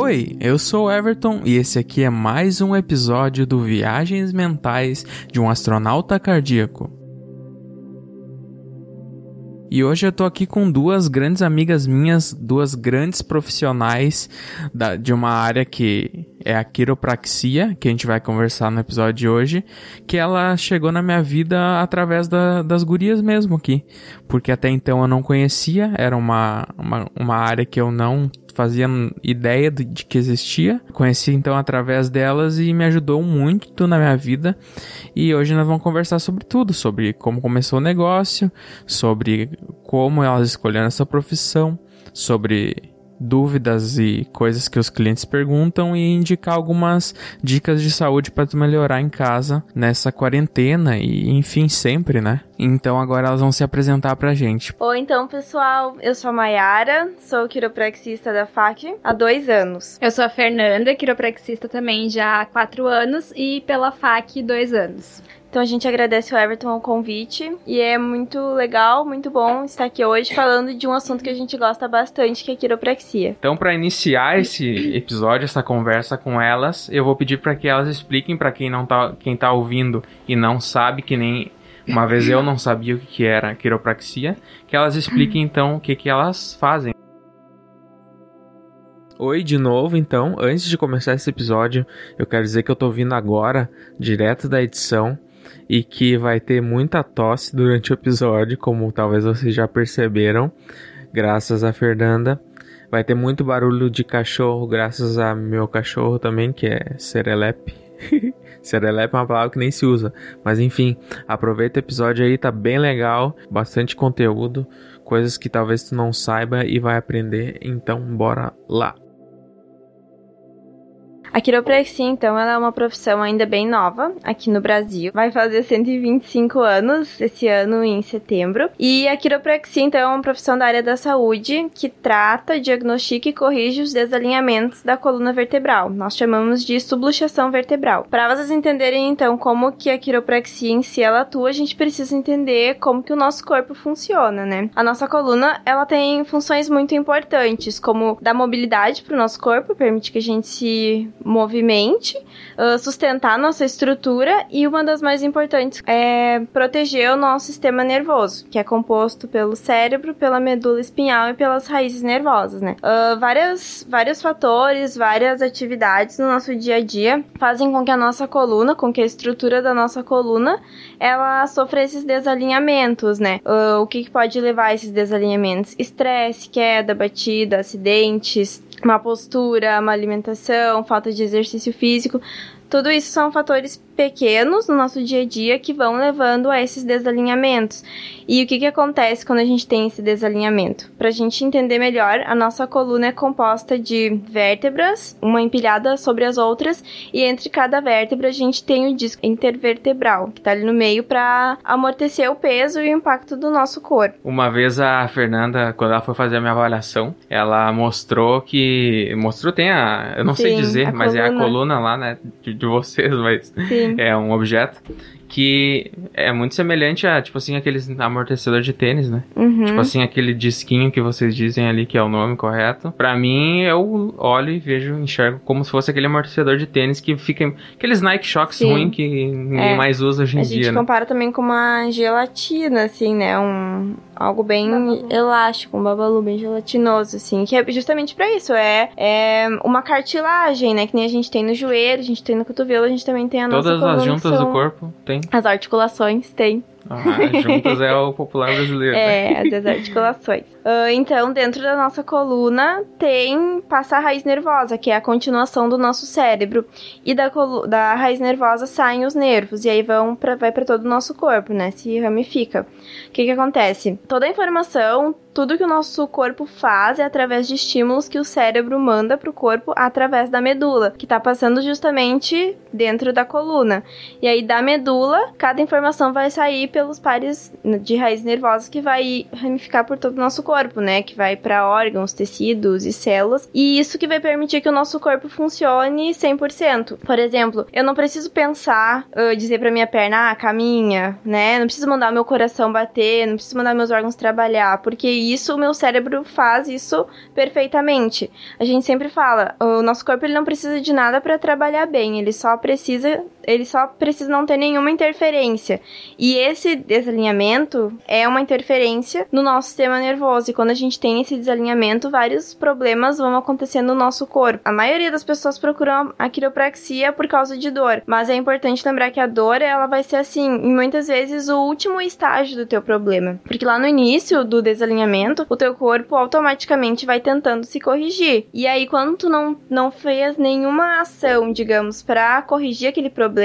Oi, eu sou Everton e esse aqui é mais um episódio do Viagens Mentais de um Astronauta Cardíaco. E hoje eu tô aqui com duas grandes amigas minhas, duas grandes profissionais da, de uma área que é a quiropraxia, que a gente vai conversar no episódio de hoje, que ela chegou na minha vida através da, das gurias mesmo aqui, porque até então eu não conhecia, era uma, uma, uma área que eu não fazia ideia de, que existia. Conheci então através delas e me ajudou muito na minha vida. E hoje nós vamos conversar sobre tudo, sobre como começou o negócio, sobre como elas escolheram essa profissão, sobre dúvidas e coisas que os clientes perguntam e indicar algumas dicas de saúde para tu melhorar em casa nessa quarentena e enfim sempre, né? Então agora elas vão se apresentar pra gente. Oi, então pessoal, eu sou a Mayara, sou quiropraxista da FAC há dois anos. Eu sou a Fernanda, quiropraxista também já há quatro anos e pela FAC dois anos. Então a gente agradece o Everton o convite e é muito legal, muito bom estar aqui hoje falando de um assunto que a gente gosta bastante, que é quiropraxia. Então, para iniciar esse episódio, essa conversa com elas, eu vou pedir para que elas expliquem para quem não tá, quem tá ouvindo e não sabe que nem uma vez eu não sabia o que era quiropraxia, que elas expliquem então o que que elas fazem. Oi de novo, então. Antes de começar esse episódio, eu quero dizer que eu tô vindo agora, direto da edição, e que vai ter muita tosse durante o episódio, como talvez vocês já perceberam, graças a Fernanda. Vai ter muito barulho de cachorro, graças a meu cachorro também, que é Serelepe. Serelepe é uma palavra que nem se usa. Mas enfim, aproveita o episódio aí, tá bem legal, bastante conteúdo, coisas que talvez tu não saiba e vai aprender. Então, bora lá! A quiropraxia, então, ela é uma profissão ainda bem nova aqui no Brasil. Vai fazer 125 anos esse ano em setembro. E a quiropraxia, então, é uma profissão da área da saúde que trata, diagnostica e corrige os desalinhamentos da coluna vertebral. Nós chamamos de subluxação vertebral. Para vocês entenderem, então, como que a quiropraxia em si ela atua, a gente precisa entender como que o nosso corpo funciona, né? A nossa coluna, ela tem funções muito importantes, como dar mobilidade para o nosso corpo, permite que a gente se movimente, uh, sustentar nossa estrutura e uma das mais importantes é proteger o nosso sistema nervoso, que é composto pelo cérebro, pela medula espinhal e pelas raízes nervosas, né? Uh, várias, vários fatores, várias atividades no nosso dia a dia fazem com que a nossa coluna, com que a estrutura da nossa coluna, ela sofra esses desalinhamentos, né? Uh, o que, que pode levar a esses desalinhamentos? Estresse, queda, batida, acidentes, uma postura, uma alimentação, falta de exercício físico. Tudo isso são fatores pequenos no nosso dia a dia que vão levando a esses desalinhamentos. E o que, que acontece quando a gente tem esse desalinhamento? Para a gente entender melhor, a nossa coluna é composta de vértebras, uma empilhada sobre as outras, e entre cada vértebra a gente tem o disco intervertebral, que está ali no meio para amortecer o peso e o impacto do nosso corpo. Uma vez a Fernanda, quando ela foi fazer a minha avaliação, ela mostrou que. Mostrou, tem a. Eu não Sim, sei dizer, mas coluna. é a coluna lá, né? De, de vocês, mas. Sim é um objeto que é muito semelhante a, tipo assim, aqueles amortecedor de tênis, né? Uhum. Tipo assim, aquele disquinho que vocês dizem ali que é o nome correto. Pra mim, eu olho e vejo, enxergo como se fosse aquele amortecedor de tênis que fica... Aqueles Nike Shocks ruins que ninguém é. mais usa hoje em a dia, A gente né? compara também com uma gelatina, assim, né? Um, algo bem babalu. elástico, um babalu bem gelatinoso, assim. Que é justamente pra isso. É, é uma cartilagem, né? Que nem a gente tem no joelho, a gente tem no cotovelo, a gente também tem a Todas nossa Todas as juntas do corpo tem as articulações tem. Ah, juntas é o popular brasileiro. É, as articulações. Uh, então, dentro da nossa coluna tem passa a raiz nervosa, que é a continuação do nosso cérebro. E da, da raiz nervosa saem os nervos, e aí vão pra, vai para todo o nosso corpo, né? Se ramifica. O que, que acontece? Toda a informação, tudo que o nosso corpo faz é através de estímulos que o cérebro manda para o corpo através da medula, que está passando justamente dentro da coluna. E aí, da medula, cada informação vai sair pelos pares de raiz nervosa que vai ramificar por todo o nosso corpo, né? Que vai para órgãos, tecidos e células. E isso que vai permitir que o nosso corpo funcione 100%. Por exemplo, eu não preciso pensar, uh, dizer para minha perna, ah, caminha, né? Não preciso mandar meu coração bater, não preciso mandar meus órgãos trabalhar, porque isso, o meu cérebro faz isso perfeitamente. A gente sempre fala, o nosso corpo ele não precisa de nada para trabalhar bem, ele só precisa ele só precisa não ter nenhuma interferência. E esse desalinhamento é uma interferência no nosso sistema nervoso. E quando a gente tem esse desalinhamento, vários problemas vão acontecer no nosso corpo. A maioria das pessoas procuram a quiropraxia por causa de dor, mas é importante lembrar que a dor ela vai ser assim, muitas vezes o último estágio do teu problema, porque lá no início do desalinhamento, o teu corpo automaticamente vai tentando se corrigir. E aí quando tu não não fez nenhuma ação, digamos, para corrigir aquele problema,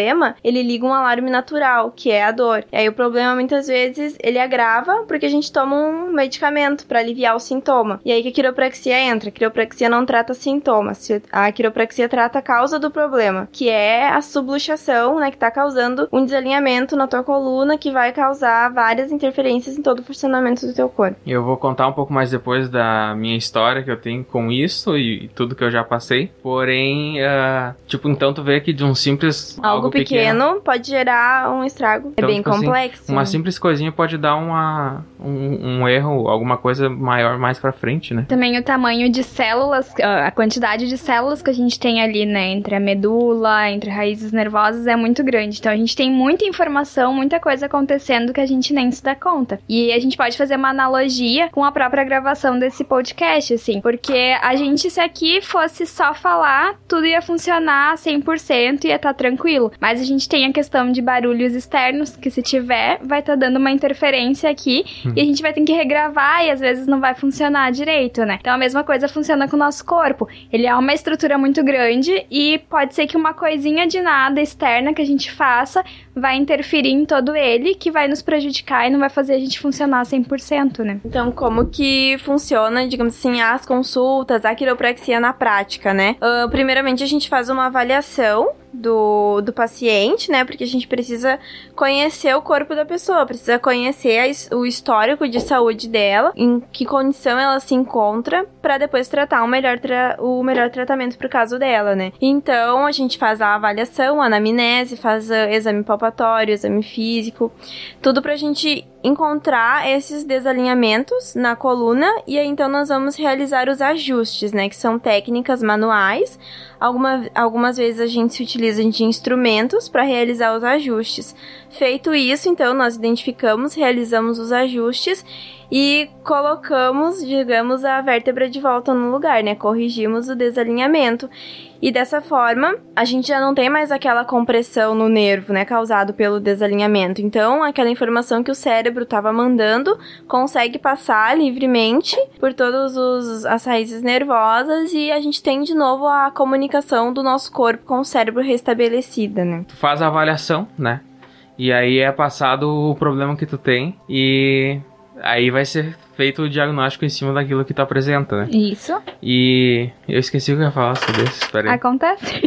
ele liga um alarme natural, que é a dor. E aí o problema muitas vezes ele agrava porque a gente toma um medicamento para aliviar o sintoma. E aí que a quiropraxia entra. A quiropraxia não trata sintomas, a quiropraxia trata a causa do problema, que é a subluxação, né, que tá causando um desalinhamento na tua coluna que vai causar várias interferências em todo o funcionamento do teu corpo. Eu vou contar um pouco mais depois da minha história que eu tenho com isso e, tudo que eu já passei. Porém, uh, tipo, então tu vê que de um simples algo, algo pequeno, pequeno, pode gerar um estrago. É então, é bem tipo assim, complexo. Assim, uma simples coisinha pode dar uma, um, um, erro, alguma coisa maior mais pra frente, né? Também o tamanho de células, a quantidade de células que a gente tem ali, né, entre a medula, entre raízes nervosas é muito grande. Então a gente tem muita informação, muita coisa acontecendo que a gente nem se dá conta. E a gente pode fazer uma analogia com a própria gravação desse podcast, assim, porque a gente, se aqui fosse só falar, tudo ia funcionar 100% e ia estar tá tranquilo. Mas a gente tem a questão de barulhos externos, que se tiver, vai estar tá dando uma interferência aqui hum. e a gente vai ter que regravar e às vezes não vai funcionar direito, né? Então a mesma coisa funciona com o nosso corpo. Ele é uma estrutura muito grande e pode ser que uma coisinha de nada externa que a gente faça vai interferir em todo ele, que vai nos prejudicar e não vai fazer a gente funcionar 100%, né? Então, como que funciona, digamos assim, as consultas, a quiropraxia na prática, né? Uh, primeiramente, a gente faz uma avaliação do, do paciente, né? Porque a gente precisa conhecer o corpo da pessoa, precisa conhecer a, o histórico de saúde dela, em que condição ela se encontra, para depois tratar o melhor, tra o melhor tratamento pro caso dela, né? Então a gente faz a avaliação, a anamnese, faz o exame palpatório, exame físico, tudo pra gente encontrar esses desalinhamentos na coluna e aí então nós vamos realizar os ajustes, né, que são técnicas manuais. Alguma, algumas vezes a gente se utiliza de instrumentos para realizar os ajustes. Feito isso, então nós identificamos, realizamos os ajustes e colocamos, digamos, a vértebra de volta no lugar, né? Corrigimos o desalinhamento. E dessa forma, a gente já não tem mais aquela compressão no nervo, né, causado pelo desalinhamento. Então, aquela informação que o cérebro estava mandando consegue passar livremente por todas as raízes nervosas e a gente tem de novo a comunicação do nosso corpo com o cérebro restabelecida, né? Tu faz a avaliação, né? E aí é passado o problema que tu tem e aí vai ser feito o diagnóstico em cima daquilo que tu apresenta, né? Isso. E eu esqueci o que eu ia falar sobre isso, peraí. Acontece.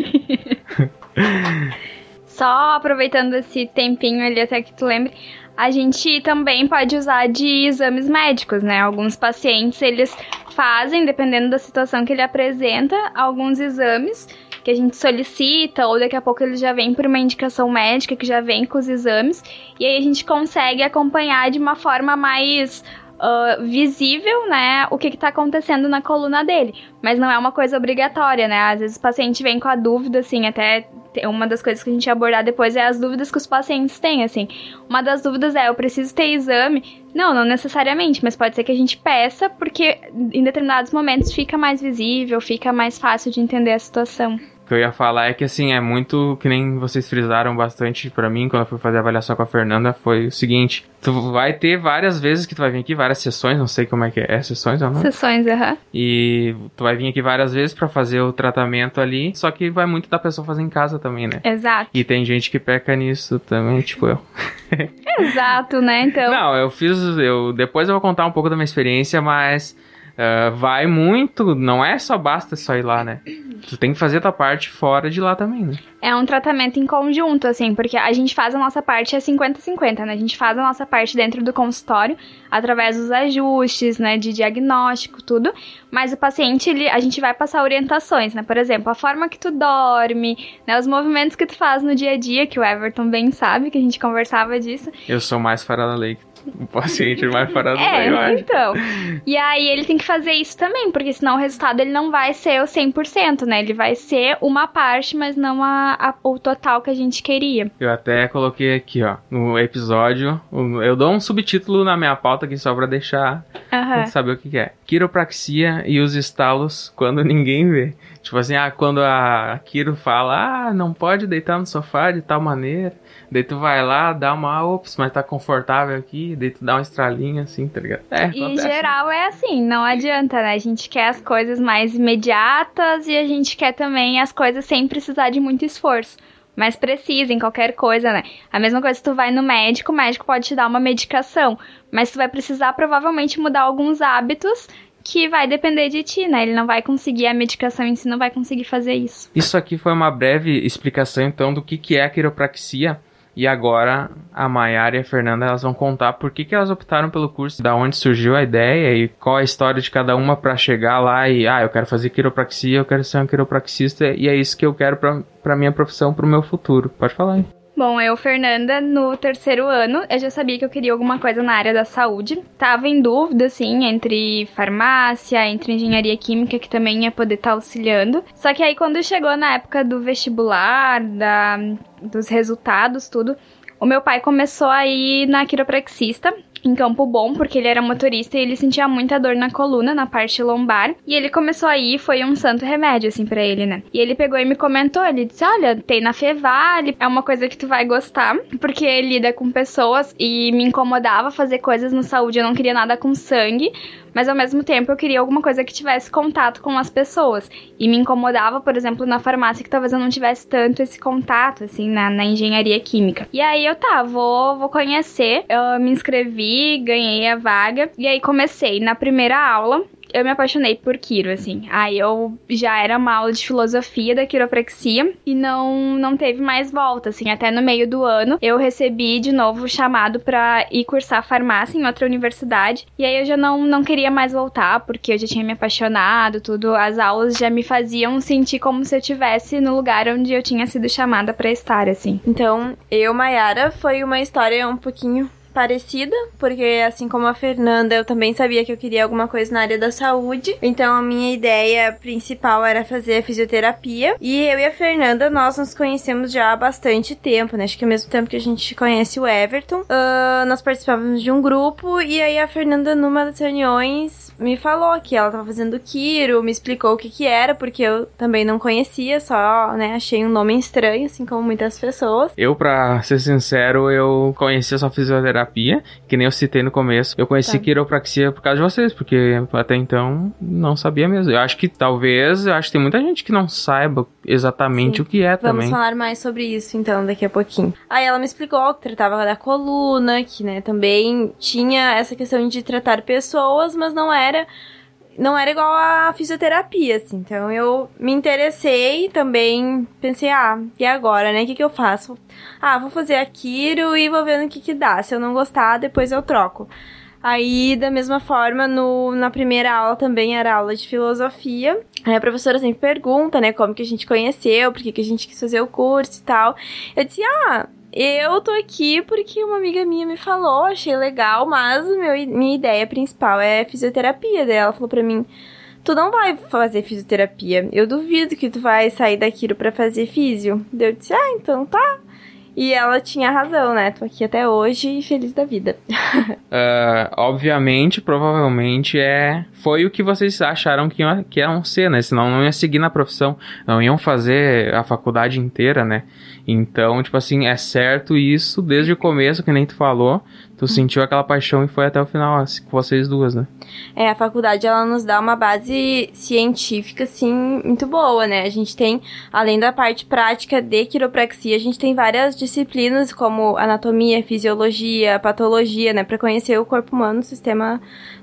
Só aproveitando esse tempinho ali até que tu lembre, a gente também pode usar de exames médicos, né? Alguns pacientes, eles fazem, dependendo da situação que ele apresenta, alguns exames que a gente solicita, ou daqui a pouco ele já vem por uma indicação médica que já vem com os exames, e aí a gente consegue acompanhar de uma forma mais uh, visível, né, o que está acontecendo na coluna dele. Mas não é uma coisa obrigatória, né? Às vezes o paciente vem com a dúvida, assim, até uma das coisas que a gente abordar depois é as dúvidas que os pacientes têm, assim. Uma das dúvidas é, eu preciso ter exame? Não, não necessariamente, mas pode ser que a gente peça, porque em determinados momentos fica mais visível, fica mais fácil de entender a situação que eu ia falar é que, assim, é muito que nem vocês frisaram bastante para mim quando eu fui fazer a avaliação com a Fernanda. Foi o seguinte: tu vai ter várias vezes que tu vai vir aqui, várias sessões, não sei como é que é, é sessões ou não? Sessões, aham. Uhum. E tu vai vir aqui várias vezes para fazer o tratamento ali, só que vai muito da pessoa fazer em casa também, né? Exato. E tem gente que peca nisso também, tipo eu. Exato, né? Então. Não, eu fiz. Eu, depois eu vou contar um pouco da minha experiência, mas uh, vai muito, não é só basta só ir lá, né? Tu tem que fazer a tua parte fora de lá também, né? É um tratamento em conjunto, assim, porque a gente faz a nossa parte é 50-50, né? A gente faz a nossa parte dentro do consultório, através dos ajustes, né, de diagnóstico, tudo, mas o paciente, ele, a gente vai passar orientações, né? Por exemplo, a forma que tu dorme, né, os movimentos que tu faz no dia a dia, que o Everton bem sabe, que a gente conversava disso. Eu sou mais fora da lei O paciente vai fora do É, eu acho. então. E aí ele tem que fazer isso também, porque senão o resultado ele não vai ser o 100%, né? Ele vai ser uma parte, mas não a, a- o total que a gente queria. Eu até coloquei aqui, ó, no episódio. Eu dou um subtítulo na minha pauta aqui só pra deixar Aham. saber o que, que é. Quiropraxia e os estalos quando ninguém vê. Tipo assim, ah, quando a Kiro fala, ah, não pode deitar no sofá de tal maneira. Daí tu vai lá, dá uma, ops, mas tá confortável aqui. Daí tu dá uma estralinha assim, tá ligado? É, E em geral é assim, não adianta, né? A gente quer as coisas mais imediatas e a gente quer também as coisas sem precisar de muito esforço. Mas precisa em qualquer coisa, né? A mesma coisa se tu vai no médico, o médico pode te dar uma medicação, mas tu vai precisar provavelmente mudar alguns hábitos que vai depender de ti, né? Ele não vai conseguir, a medicação em si não vai conseguir fazer isso. Isso aqui foi uma breve explicação, então, do que, que é a quiropraxia. E agora a Mayara e a Fernanda elas vão contar por que, que elas optaram pelo curso, da onde surgiu a ideia e qual a história de cada uma para chegar lá e, ah, eu quero fazer quiropraxia, eu quero ser um quiropraxista e é isso que eu quero pra minha profissão, pro meu futuro. Pode falar aí. Bom, eu, Fernanda, no terceiro ano, eu já sabia que eu queria alguma coisa na área da saúde. Tava em dúvida, assim, entre farmácia, entre engenharia química, que também ia poder estar auxiliando. Só que aí, quando chegou na época do vestibular, da, dos resultados, tudo, o meu pai começou a ir na quiropraxista, em Campo Bom, porque ele era motorista e ele sentia muita dor na coluna, na parte lombar. E ele começou a ir, foi um santo remédio, assim, pra ele, né? E ele pegou e me comentou, ele disse, olha, tem na Fevale, é uma coisa que tu vai gostar, porque lida com pessoas e me incomodava fazer coisas no saúde, eu não queria nada com sangue, mas ao mesmo tempo eu queria alguma coisa que tivesse contato com as pessoas. E me incomodava, por exemplo, na farmácia, que talvez eu não tivesse tanto esse contato, assim, na, na engenharia química. E aí eu tá, vou, vou conhecer. Eu me inscrevi, ganhei a vaga. E aí comecei. Na primeira aula, eu me apaixonei por Quiro, assim. Aí eu já era uma aula de filosofia da quiropraxia e não, não teve mais volta, assim. Até no meio do ano eu recebi de novo o chamado pra ir cursar farmácia em outra universidade. E aí eu já não, não queria mais voltar, porque eu já tinha me apaixonado, tudo. As aulas já me faziam sentir como se eu estivesse no lugar onde eu tinha sido chamada pra estar, assim. Então, eu, Mayara, foi uma história um pouquinho parecida, porque assim como a Fernanda, eu também sabia que eu queria alguma coisa na área da saúde. Então, a minha ideia principal era fazer fisioterapia. E eu e a Fernanda, nós nos conhecemos já há bastante tempo, né? Acho que ao mesmo tempo que a gente conhece o Everton. Ah, nós participávamos de um grupo e aí a Fernanda, numa das reuniões, me falou que ela tava fazendo Kiro, me explicou o que que era, porque eu também não conhecia, só, né, achei um nome estranho, assim como muitas pessoas. Eu, pra ser sincero, eu conhecia só fisioterapia, que nem eu citei no começo. Eu conheci Tá. quiropraxia por causa de vocês, porque até então não sabia mesmo. Eu acho que talvez, eu acho que tem muita gente que não saiba exatamente Sim. o que é Vamos também. falar mais sobre isso então daqui a pouquinho. Aí ela me explicou que tratava da coluna, que né, também tinha essa questão de tratar pessoas, mas não era não era igual a fisioterapia, assim. Então eu me interessei também, pensei, ah, e agora, né? O que, que eu faço? Ah, vou fazer aquilo e vou ver no que, que dá. Se eu não gostar, depois eu troco. Aí, da mesma forma, no, na primeira aula também era aula de filosofia. Aí a professora sempre pergunta, né, como que a gente conheceu, por que, que a gente quis fazer o curso e tal. Eu disse, ah, eu tô aqui porque uma amiga minha me falou, achei legal, mas meu, minha ideia principal é fisioterapia. Daí ela falou pra mim, tu não vai fazer fisioterapia. Eu duvido que tu vai sair daquilo pra fazer físio. Daí eu disse, ah, então tá. E ela tinha razão, né? Tô aqui até hoje e feliz da vida. Ah, obviamente, provavelmente é foi o que vocês acharam que, iam, que iam ser, né? Senão não ia seguir na profissão, não iam fazer a faculdade inteira, né? Então, tipo assim, é certo isso desde o começo, que nem tu falou. Tu sentiu aquela paixão e foi até o final, assim, com vocês duas, né? É, a faculdade ela nos dá uma base científica, assim, muito boa, né? A gente tem, além da parte prática de quiropraxia, a gente tem várias disciplinas como anatomia, fisiologia, patologia, né? Pra conhecer o corpo humano, o sistema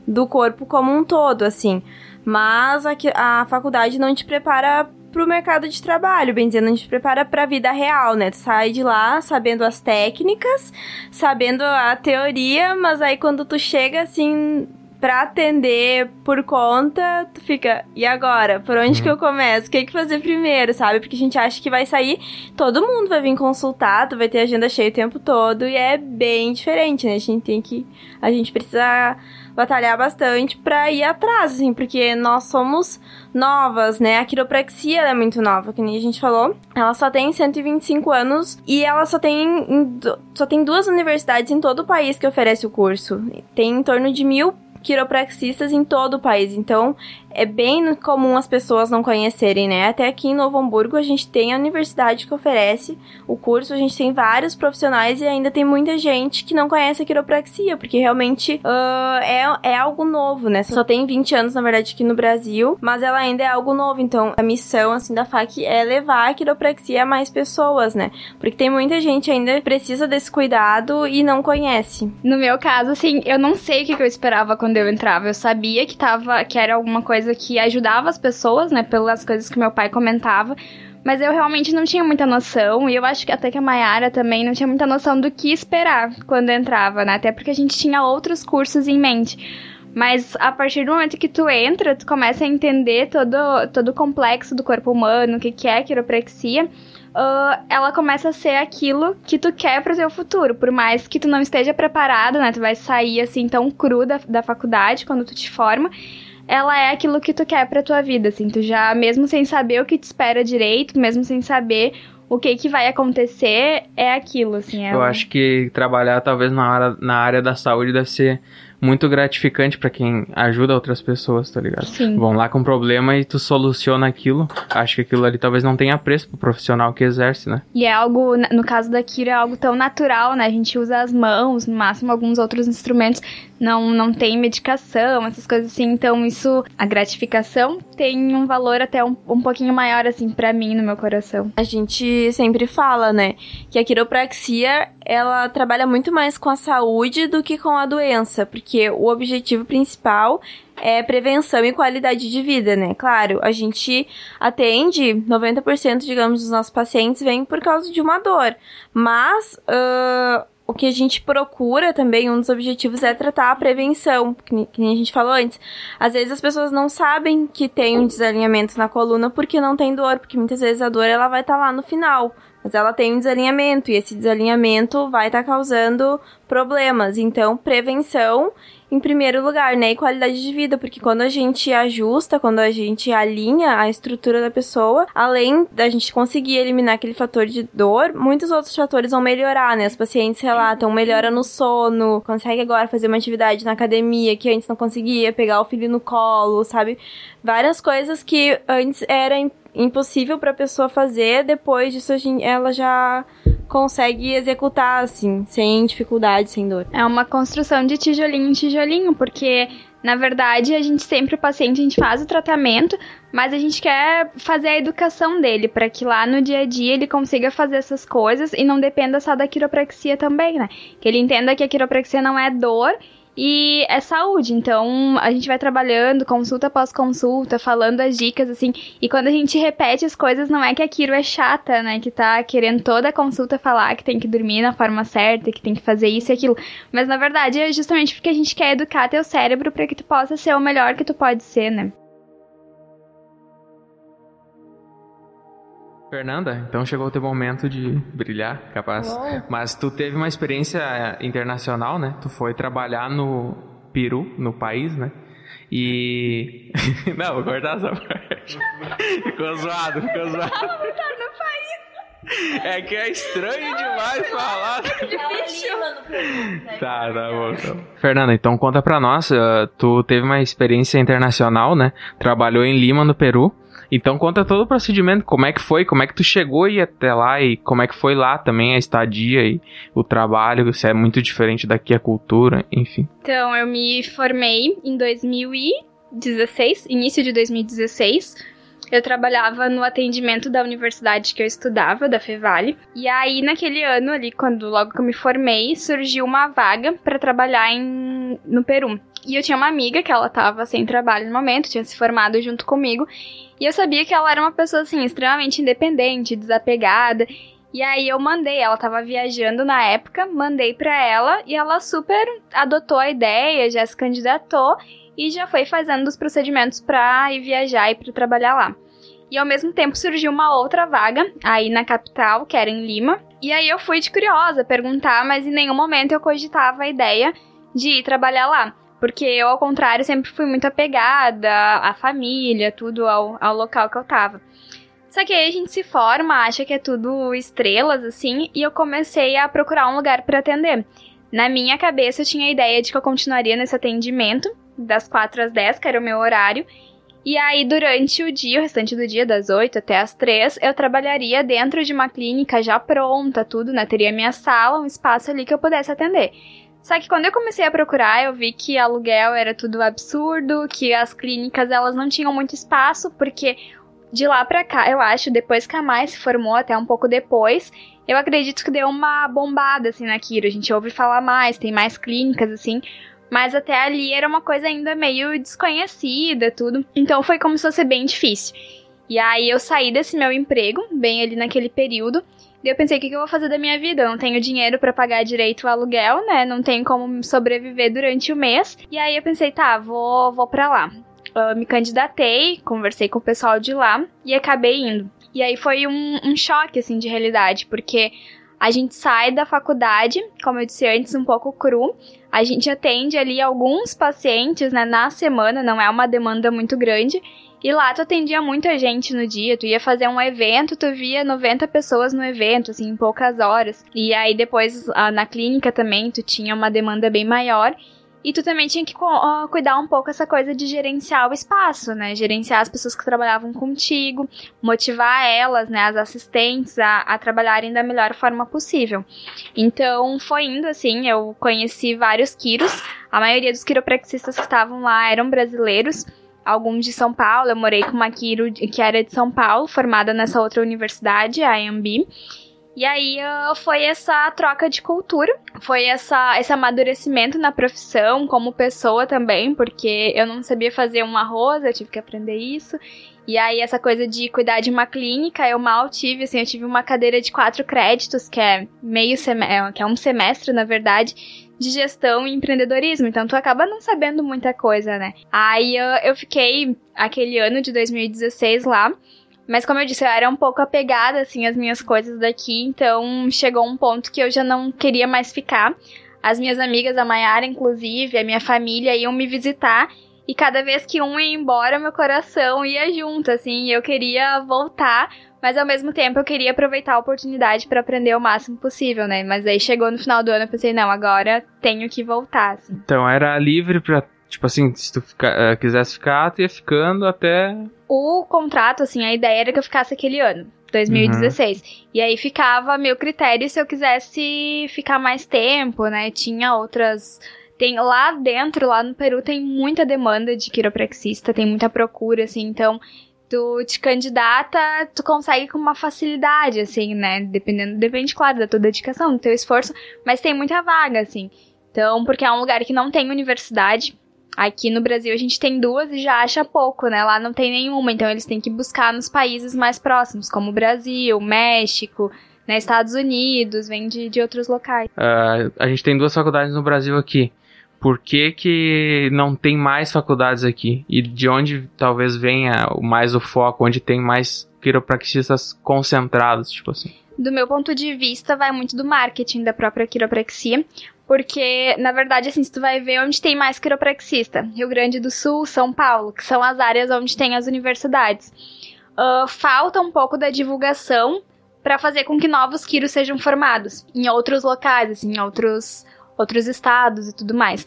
do corpo como um todo, assim. Mas a, a faculdade não te prepara pro mercado de trabalho, bem dizendo, a gente prepara pra vida real, né? Tu sai de lá sabendo as técnicas, sabendo a teoria, mas aí quando tu chega, assim, pra atender por conta, tu fica, e agora? Por onde que eu começo? O que que fazer primeiro, sabe? Porque a gente acha que vai sair, todo mundo vai vir consultar, tu vai ter agenda cheia o tempo todo e é bem diferente, né? A gente tem que, a gente precisa batalhar bastante pra ir atrás, assim, porque nós somos novas, né? A quiropraxia é muito nova, que nem a gente falou. Ela só tem 125 anos e ela só tem, só tem duas universidades em todo o país que oferece o curso. Tem em torno de mil quiropraxistas em todo o país. Então, é bem comum as pessoas não conhecerem, né? Até aqui em Novo Hamburgo a gente tem a universidade que oferece o curso, a gente tem vários profissionais e ainda tem muita gente que não conhece a quiropraxia, porque realmente uh, é, é algo novo, né? Só tem 20 anos, na verdade, aqui no Brasil, mas ela ainda é algo novo. Então, a missão, assim, da FAC é levar a quiropraxia a mais pessoas, né? Porque tem muita gente ainda precisa desse cuidado e não conhece. No meu caso, assim, eu não sei o que eu esperava quando eu entrava. Eu sabia que tava, que era alguma coisa coisa que ajudava as pessoas, né? Pelas coisas que meu pai comentava. Mas eu realmente não tinha muita noção, e eu acho que até que a Mayara também não tinha muita noção do que esperar quando entrava, né? Até porque a gente tinha outros cursos em mente. Mas a partir do momento que tu entra, tu começa a entender todo, todo o complexo do corpo humano, o que, que é a quiropraxia. Uh, ela começa a ser aquilo que tu quer pro teu futuro. Por mais que tu não esteja preparado, né? Tu vai sair assim tão cru da, da faculdade quando tu te forma ela é aquilo que tu quer pra tua vida, assim. Tu já, mesmo sem saber o que te espera direito, mesmo sem saber o que que vai acontecer, é aquilo, assim. Ela... Eu acho que trabalhar, talvez, na área, na área da saúde deve ser muito gratificante para quem ajuda outras pessoas, tá ligado? Sim. Vão lá com um problema e tu soluciona aquilo. Acho que aquilo ali talvez não tenha preço pro profissional que exerce, né? E é algo, no caso da Kira, é algo tão natural, né? A gente usa as mãos, no máximo alguns outros instrumentos. Não, não tem medicação, essas coisas assim. Então, isso, a gratificação tem um valor até um, um pouquinho maior, assim, para mim, no meu coração. A gente sempre fala, né, que a quiropraxia, ela trabalha muito mais com a saúde do que com a doença, porque o objetivo principal é prevenção e qualidade de vida, né? Claro, a gente atende 90%, digamos, dos nossos pacientes vem por causa de uma dor, mas uh, o que a gente procura também, um dos objetivos é tratar a prevenção, que, que nem a gente falou antes. Às vezes as pessoas não sabem que tem um desalinhamento na coluna porque não tem dor, porque muitas vezes a dor ela vai estar tá lá no final, mas ela tem um desalinhamento e esse desalinhamento vai estar tá causando problemas. Então, prevenção em primeiro lugar, né? E qualidade de vida, porque quando a gente ajusta, quando a gente alinha a estrutura da pessoa, além da gente conseguir eliminar aquele fator de dor, muitos outros fatores vão melhorar, né? Os pacientes relatam melhora no sono, consegue agora fazer uma atividade na academia que antes não conseguia, pegar o filho no colo, sabe? Várias coisas que antes era impossível para a pessoa fazer, depois disso ela já consegue executar, assim, sem dificuldade, sem dor. É uma construção de tijolinho em tijolinho, porque na verdade, a gente sempre, o paciente, a gente faz o tratamento, mas a gente quer fazer a educação dele, para que lá no dia a dia ele consiga fazer essas coisas e não dependa só da quiropraxia também, né? Que ele entenda que a quiropraxia não é dor e é saúde. Então, a gente vai trabalhando, consulta após consulta, falando as dicas, assim. E quando a gente repete as coisas, não é que a Kiro é chata, né? Que tá querendo toda a consulta falar que tem que dormir na forma certa, que tem que fazer isso e aquilo. Mas, na verdade, é justamente porque a gente quer educar teu cérebro para que tu possa ser o melhor que tu pode ser, né? Fernanda, então chegou o teu momento de brilhar, capaz. Uou. Mas tu teve uma experiência internacional, né? Tu foi trabalhar no Peru, no país, né? E. Não, vou cortar essa parte. ficou zoado, ficou zoado. no país. É que é estranho demais falar. Tá, tá bom, então. Fernanda, então conta pra nós. Uh, tu teve uma experiência internacional, né? Trabalhou em Lima, no Peru. Então conta todo o procedimento, como é que foi, como é que tu chegou e até lá e como é que foi lá também a estadia e o trabalho, se é muito diferente daqui a cultura, enfim. Então, eu me formei em 2016, início de 2016. Eu trabalhava no atendimento da universidade que eu estudava, da Fevale. E aí, naquele ano ali, quando logo que eu me formei, surgiu uma vaga para trabalhar em, no Peru. E eu tinha uma amiga que ela tava sem trabalho no momento, tinha se formado junto comigo. E eu sabia que ela era uma pessoa, assim, extremamente independente, desapegada. E aí eu mandei, ela tava viajando na época, mandei para ela e ela super adotou a ideia, já se candidatou e já foi fazendo os procedimentos para ir viajar e para trabalhar lá. E ao mesmo tempo surgiu uma outra vaga aí na capital, que era em Lima. E aí eu fui de curiosa perguntar, mas em nenhum momento eu cogitava a ideia de ir trabalhar lá. Porque eu, ao contrário, sempre fui muito apegada à família, tudo ao, ao local que eu tava. Só que aí a gente se forma, acha que é tudo estrelas, assim, e eu comecei a procurar um lugar para atender. Na minha cabeça eu tinha a ideia de que eu continuaria nesse atendimento, das 4 às 10, que era o meu horário. E aí, durante o dia, o restante do dia, das 8 até as 3, eu trabalharia dentro de uma clínica já pronta, tudo, né? Teria minha sala, um espaço ali que eu pudesse atender. Só que quando eu comecei a procurar, eu vi que aluguel era tudo absurdo, que as clínicas elas não tinham muito espaço, porque de lá pra cá, eu acho, depois que a Mai se formou, até um pouco depois, eu acredito que deu uma bombada, assim, na Kiro. A gente ouve falar mais, tem mais clínicas, assim. Mas até ali era uma coisa ainda meio desconhecida, tudo. Então foi começou a ser bem difícil. E aí eu saí desse meu emprego, bem ali naquele período. Eu pensei, o que, eu vou fazer da minha vida? Eu não tenho dinheiro para pagar direito o aluguel, né? Não tenho como sobreviver durante o mês. E aí eu pensei, tá, vou, vou pra lá uh, me candidatei, conversei com o pessoal de lá e acabei indo. E aí foi um, um choque, assim, de realidade, porque a gente sai da faculdade, como eu disse antes, um pouco cru. A gente atende ali alguns pacientes, né, na semana, não é uma demanda muito grande. E lá tu atendia muita gente no dia, tu ia fazer um evento, tu via 90 pessoas no evento, assim, em poucas horas. E aí depois ah, na clínica também tu tinha uma demanda bem maior. E tu também tinha que cuidar um pouco essa coisa de gerenciar o espaço, né? Gerenciar as pessoas que trabalhavam contigo, motivar elas, né, as assistentes, a, a trabalharem da melhor forma possível. Então, foi indo assim, eu conheci vários quiros. A maioria dos quiropraxistas que estavam lá eram brasileiros alguns de São Paulo. Eu morei com uma Quiro que era de São Paulo, formada nessa outra universidade, a AMB. E aí foi essa troca de cultura, foi essa, esse amadurecimento na profissão, como pessoa também, porque eu não sabia fazer um arroz, eu tive que aprender isso. E aí essa coisa de cuidar de uma clínica, eu mal tive, assim, eu tive uma cadeira de quatro créditos, que é meio semestre, é, que é um semestre, na verdade, de gestão e empreendedorismo. Então tu acaba não sabendo muita coisa, né? Aí eu fiquei aquele ano de 2016 lá. Mas como eu disse, eu era um pouco apegada, assim, às minhas coisas daqui, então chegou um ponto que eu já não queria mais ficar. As minhas amigas, a Mayara, inclusive, a minha família iam me visitar e cada vez que um ia embora, meu coração ia junto, assim, eu queria voltar, mas ao mesmo tempo eu queria aproveitar a oportunidade para aprender o máximo possível, né? Mas aí chegou no final do ano, eu pensei, não, agora tenho que voltar, assim. Então era livre para Tipo assim, se tu fica, uh, quisesse ficar, tu ia ficando até. O contrato, assim, a ideia era que eu ficasse aquele ano. 2016. Uhum. E aí ficava meu critério se eu quisesse ficar mais tempo, né? Tinha outras. Tem lá dentro, lá no Peru, tem muita demanda de quiropraxista, tem muita procura, assim, então tu te candidata, tu consegue com uma facilidade, assim, né? Dependendo, depende, claro, da tua dedicação, do teu esforço, mas tem muita vaga, assim. Então, porque é um lugar que não tem universidade, Aqui no Brasil a gente tem duas e já acha pouco, né? Lá não tem nenhuma, então eles têm que buscar nos países mais próximos, como Brasil, México, né, Estados Unidos, vem de, de outros locais. Uh, a gente tem duas faculdades no Brasil aqui. Por que, que não tem mais faculdades aqui? E de onde talvez venha mais o foco, onde tem mais quiropraxistas concentrados, tipo assim? Do meu ponto de vista, vai muito do marketing da própria quiropraxia, porque, na verdade, assim, se tu vai ver onde tem mais quiropraxista, Rio Grande do Sul, São Paulo, que são as áreas onde tem as universidades. Uh, falta um pouco da divulgação para fazer com que novos quiros sejam formados em outros locais, assim, em outros, outros estados e tudo mais.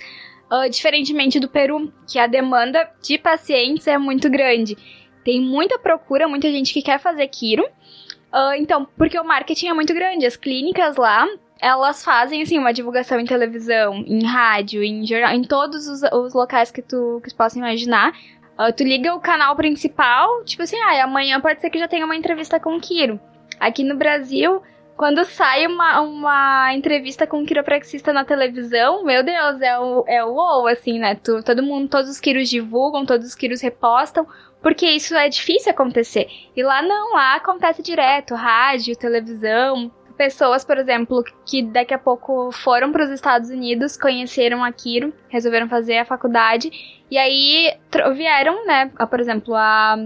Uh, diferentemente do Peru, que a demanda de pacientes é muito grande. Tem muita procura, muita gente que quer fazer quiro. Uh, então, porque o marketing é muito grande. As clínicas lá elas fazem, assim, uma divulgação em televisão, em rádio, em jornal, em todos os, os locais que tu, que tu possa imaginar. Uh, tu liga o canal principal, tipo assim, ah, amanhã pode ser que já tenha uma entrevista com o Kiro. Aqui no Brasil, quando sai uma, uma entrevista com um quiropraxista na televisão, meu Deus, é o, é o ou, assim, né? Tu, todo mundo, todos os quiros divulgam, todos os quiros repostam, porque isso é difícil acontecer. E lá não, lá acontece direto, rádio, televisão, pessoas, por exemplo, que daqui a pouco foram para os Estados Unidos, conheceram a Kiro, resolveram fazer a faculdade e aí vieram, né, por exemplo, a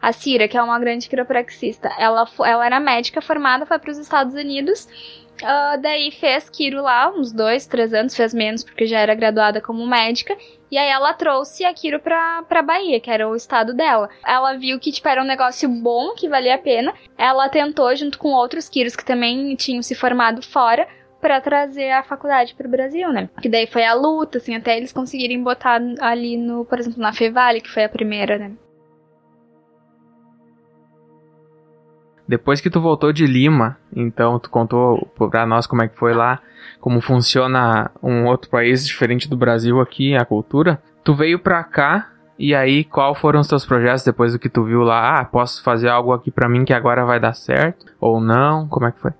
a Cira, que é uma grande quiropraxista, ela, ela era médica formada, foi para os Estados Unidos, uh, daí fez quiro lá, uns dois, três anos, fez menos porque já era graduada como médica, e aí ela trouxe a Kiro pra, pra Bahia, que era o estado dela. Ela viu que, tipo, era um negócio bom, que valia a pena. Ela tentou, junto com outros Kiros que também tinham se formado fora, para trazer a faculdade para o Brasil, né? Que daí foi a luta, assim, até eles conseguirem botar ali no, por exemplo, na Fevale, que foi a primeira, né? Depois que tu voltou de Lima, então tu contou pra nós como é que foi lá, como funciona um outro país diferente do Brasil aqui, a cultura. Tu veio pra cá e aí qual foram os teus projetos depois do que tu viu lá? Ah, posso fazer algo aqui pra mim que agora vai dar certo? Ou não? Como é que foi?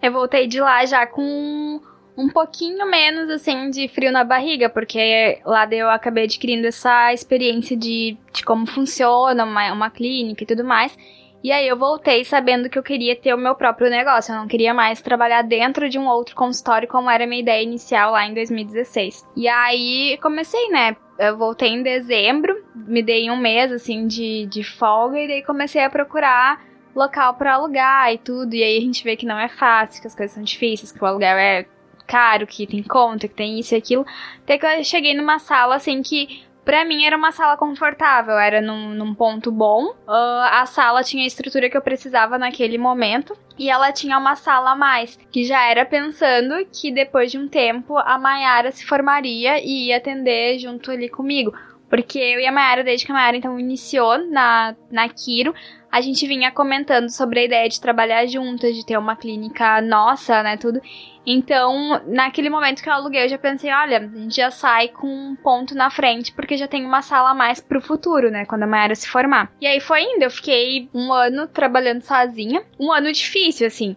Eu voltei de lá já com um pouquinho menos, assim, de frio na barriga, porque lá eu acabei adquirindo essa experiência de, de como funciona uma, uma clínica e tudo mais. E aí eu voltei sabendo que eu queria ter o meu próprio negócio, eu não queria mais trabalhar dentro de um outro consultório como era a minha ideia inicial lá em 2016. E aí comecei, né? Eu voltei em dezembro, me dei um mês assim de, de folga e daí comecei a procurar local para alugar e tudo. E aí a gente vê que não é fácil, que as coisas são difíceis, que o aluguel é caro, que tem conta, que tem isso e aquilo. Até que eu cheguei numa sala assim que Pra mim era uma sala confortável, era num, num ponto bom. Uh, a sala tinha a estrutura que eu precisava naquele momento. E ela tinha uma sala a mais, que já era pensando que depois de um tempo a Mayara se formaria e ia atender junto ali comigo. Porque eu e a Mayara, desde que a Mayara então iniciou na, na Kiro, a gente vinha comentando sobre a ideia de trabalhar juntas, de ter uma clínica nossa, né, tudo. Então, naquele momento que eu aluguei, eu já pensei, olha, a gente já sai com um ponto na frente, porque já tem uma sala a mais pro futuro, né, quando a Mayara se formar. E aí foi indo, eu fiquei um ano trabalhando sozinha, um ano difícil, assim,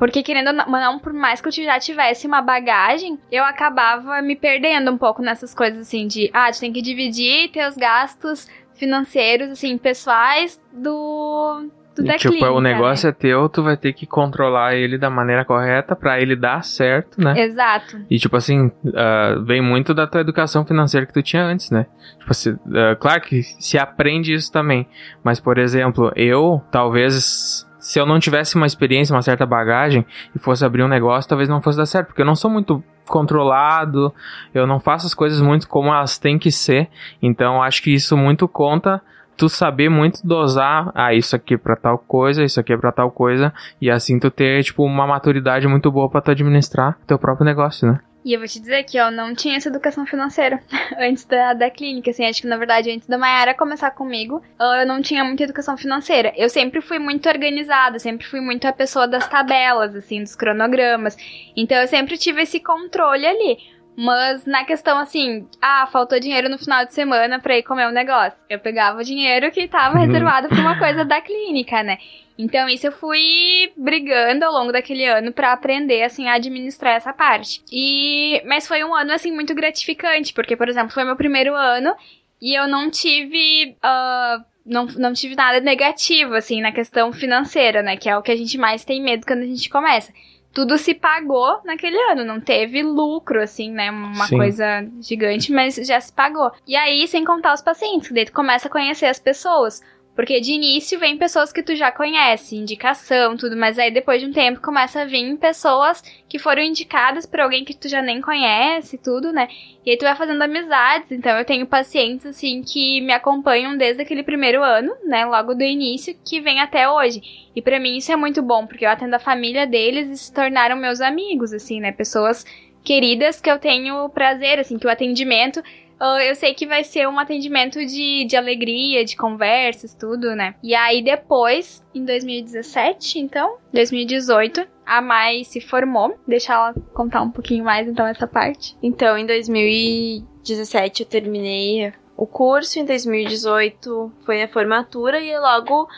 porque querendo não, por mais que eu já tivesse uma bagagem, eu acabava me perdendo um pouco nessas coisas assim de, ah, tu tem que dividir teus gastos financeiros, assim, pessoais do. do da tipo, clínica, o negócio né? é teu, tu vai ter que controlar ele da maneira correta para ele dar certo, né? Exato. E tipo assim, uh, vem muito da tua educação financeira que tu tinha antes, né? Tipo assim, uh, claro que se aprende isso também. Mas, por exemplo, eu talvez se eu não tivesse uma experiência, uma certa bagagem e fosse abrir um negócio, talvez não fosse dar certo, porque eu não sou muito controlado, eu não faço as coisas muito como elas têm que ser. Então acho que isso muito conta tu saber muito dosar, ah, isso aqui é para tal coisa, isso aqui é para tal coisa, e assim tu ter tipo uma maturidade muito boa para tu administrar teu próprio negócio, né? E eu vou te dizer que eu não tinha essa educação financeira antes da, da clínica, assim, acho que na verdade antes da Mayara começar comigo, eu não tinha muita educação financeira. Eu sempre fui muito organizada, sempre fui muito a pessoa das tabelas, assim, dos cronogramas. Então eu sempre tive esse controle ali. Mas na questão assim, ah, faltou dinheiro no final de semana pra ir comer um negócio. Eu pegava o dinheiro que tava uhum. reservado pra uma coisa da clínica, né? Então isso eu fui brigando ao longo daquele ano para aprender assim a administrar essa parte. E mas foi um ano assim muito gratificante, porque por exemplo, foi meu primeiro ano e eu não tive uh, não, não tive nada negativo, assim, na questão financeira, né? Que é o que a gente mais tem medo quando a gente começa tudo se pagou naquele ano, não teve lucro, assim, né? Uma Sim. coisa gigante, mas já se pagou. E aí, sem contar os pacientes, que daí tu começa a conhecer as pessoas. Porque de início vem pessoas que tu já conhece, indicação, tudo, mas aí depois de um tempo começa a vir pessoas que foram indicadas por alguém que tu já nem conhece, tudo, né? E aí tu vai fazendo amizades. Então eu tenho pacientes assim que me acompanham desde aquele primeiro ano, né, logo do início, que vem até hoje. E para mim isso é muito bom, porque eu atendo a família deles e se tornaram meus amigos, assim, né? Pessoas queridas que eu tenho prazer, assim, que o atendimento eu sei que vai ser um atendimento de, de alegria, de conversas, tudo, né? E aí depois, em 2017, então, 2018, a Mai se formou. Deixa ela contar um pouquinho mais, então, essa parte. Então, em 2017 eu terminei o curso, em 2018 foi a formatura e logo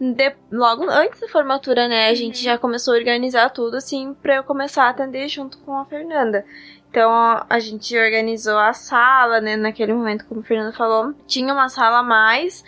de, logo antes da formatura, né, a gente já começou a organizar tudo assim para eu começar a atender junto com a Fernanda. Então a gente organizou a sala, né, naquele momento, como a Fernanda falou, tinha uma sala a mais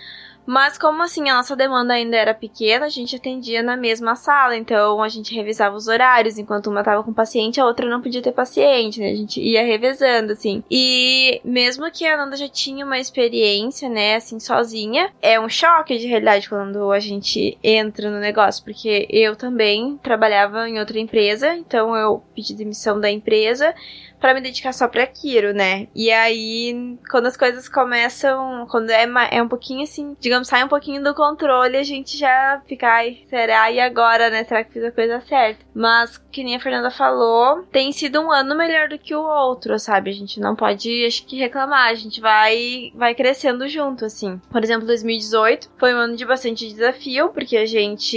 mas como assim a nossa demanda ainda era pequena, a gente atendia na mesma sala, então a gente revisava os horários, enquanto uma tava com paciente, a outra não podia ter paciente, né? A gente ia revezando assim. E mesmo que a Nanda já tinha uma experiência, né, assim sozinha, é um choque de realidade quando a gente entra no negócio, porque eu também trabalhava em outra empresa, então eu pedi demissão da empresa para me dedicar só pra Kiro, né? E aí, quando as coisas começam, quando é, é um pouquinho assim, digamos, sai um pouquinho do controle, a gente já fica, ai, será? E agora, né? Será que fiz a coisa certa? Mas, que nem a Fernanda falou, tem sido um ano melhor do que o outro, sabe? A gente não pode, acho que, reclamar. A gente vai, vai crescendo junto, assim. Por exemplo, 2018 foi um ano de bastante desafio, porque a gente,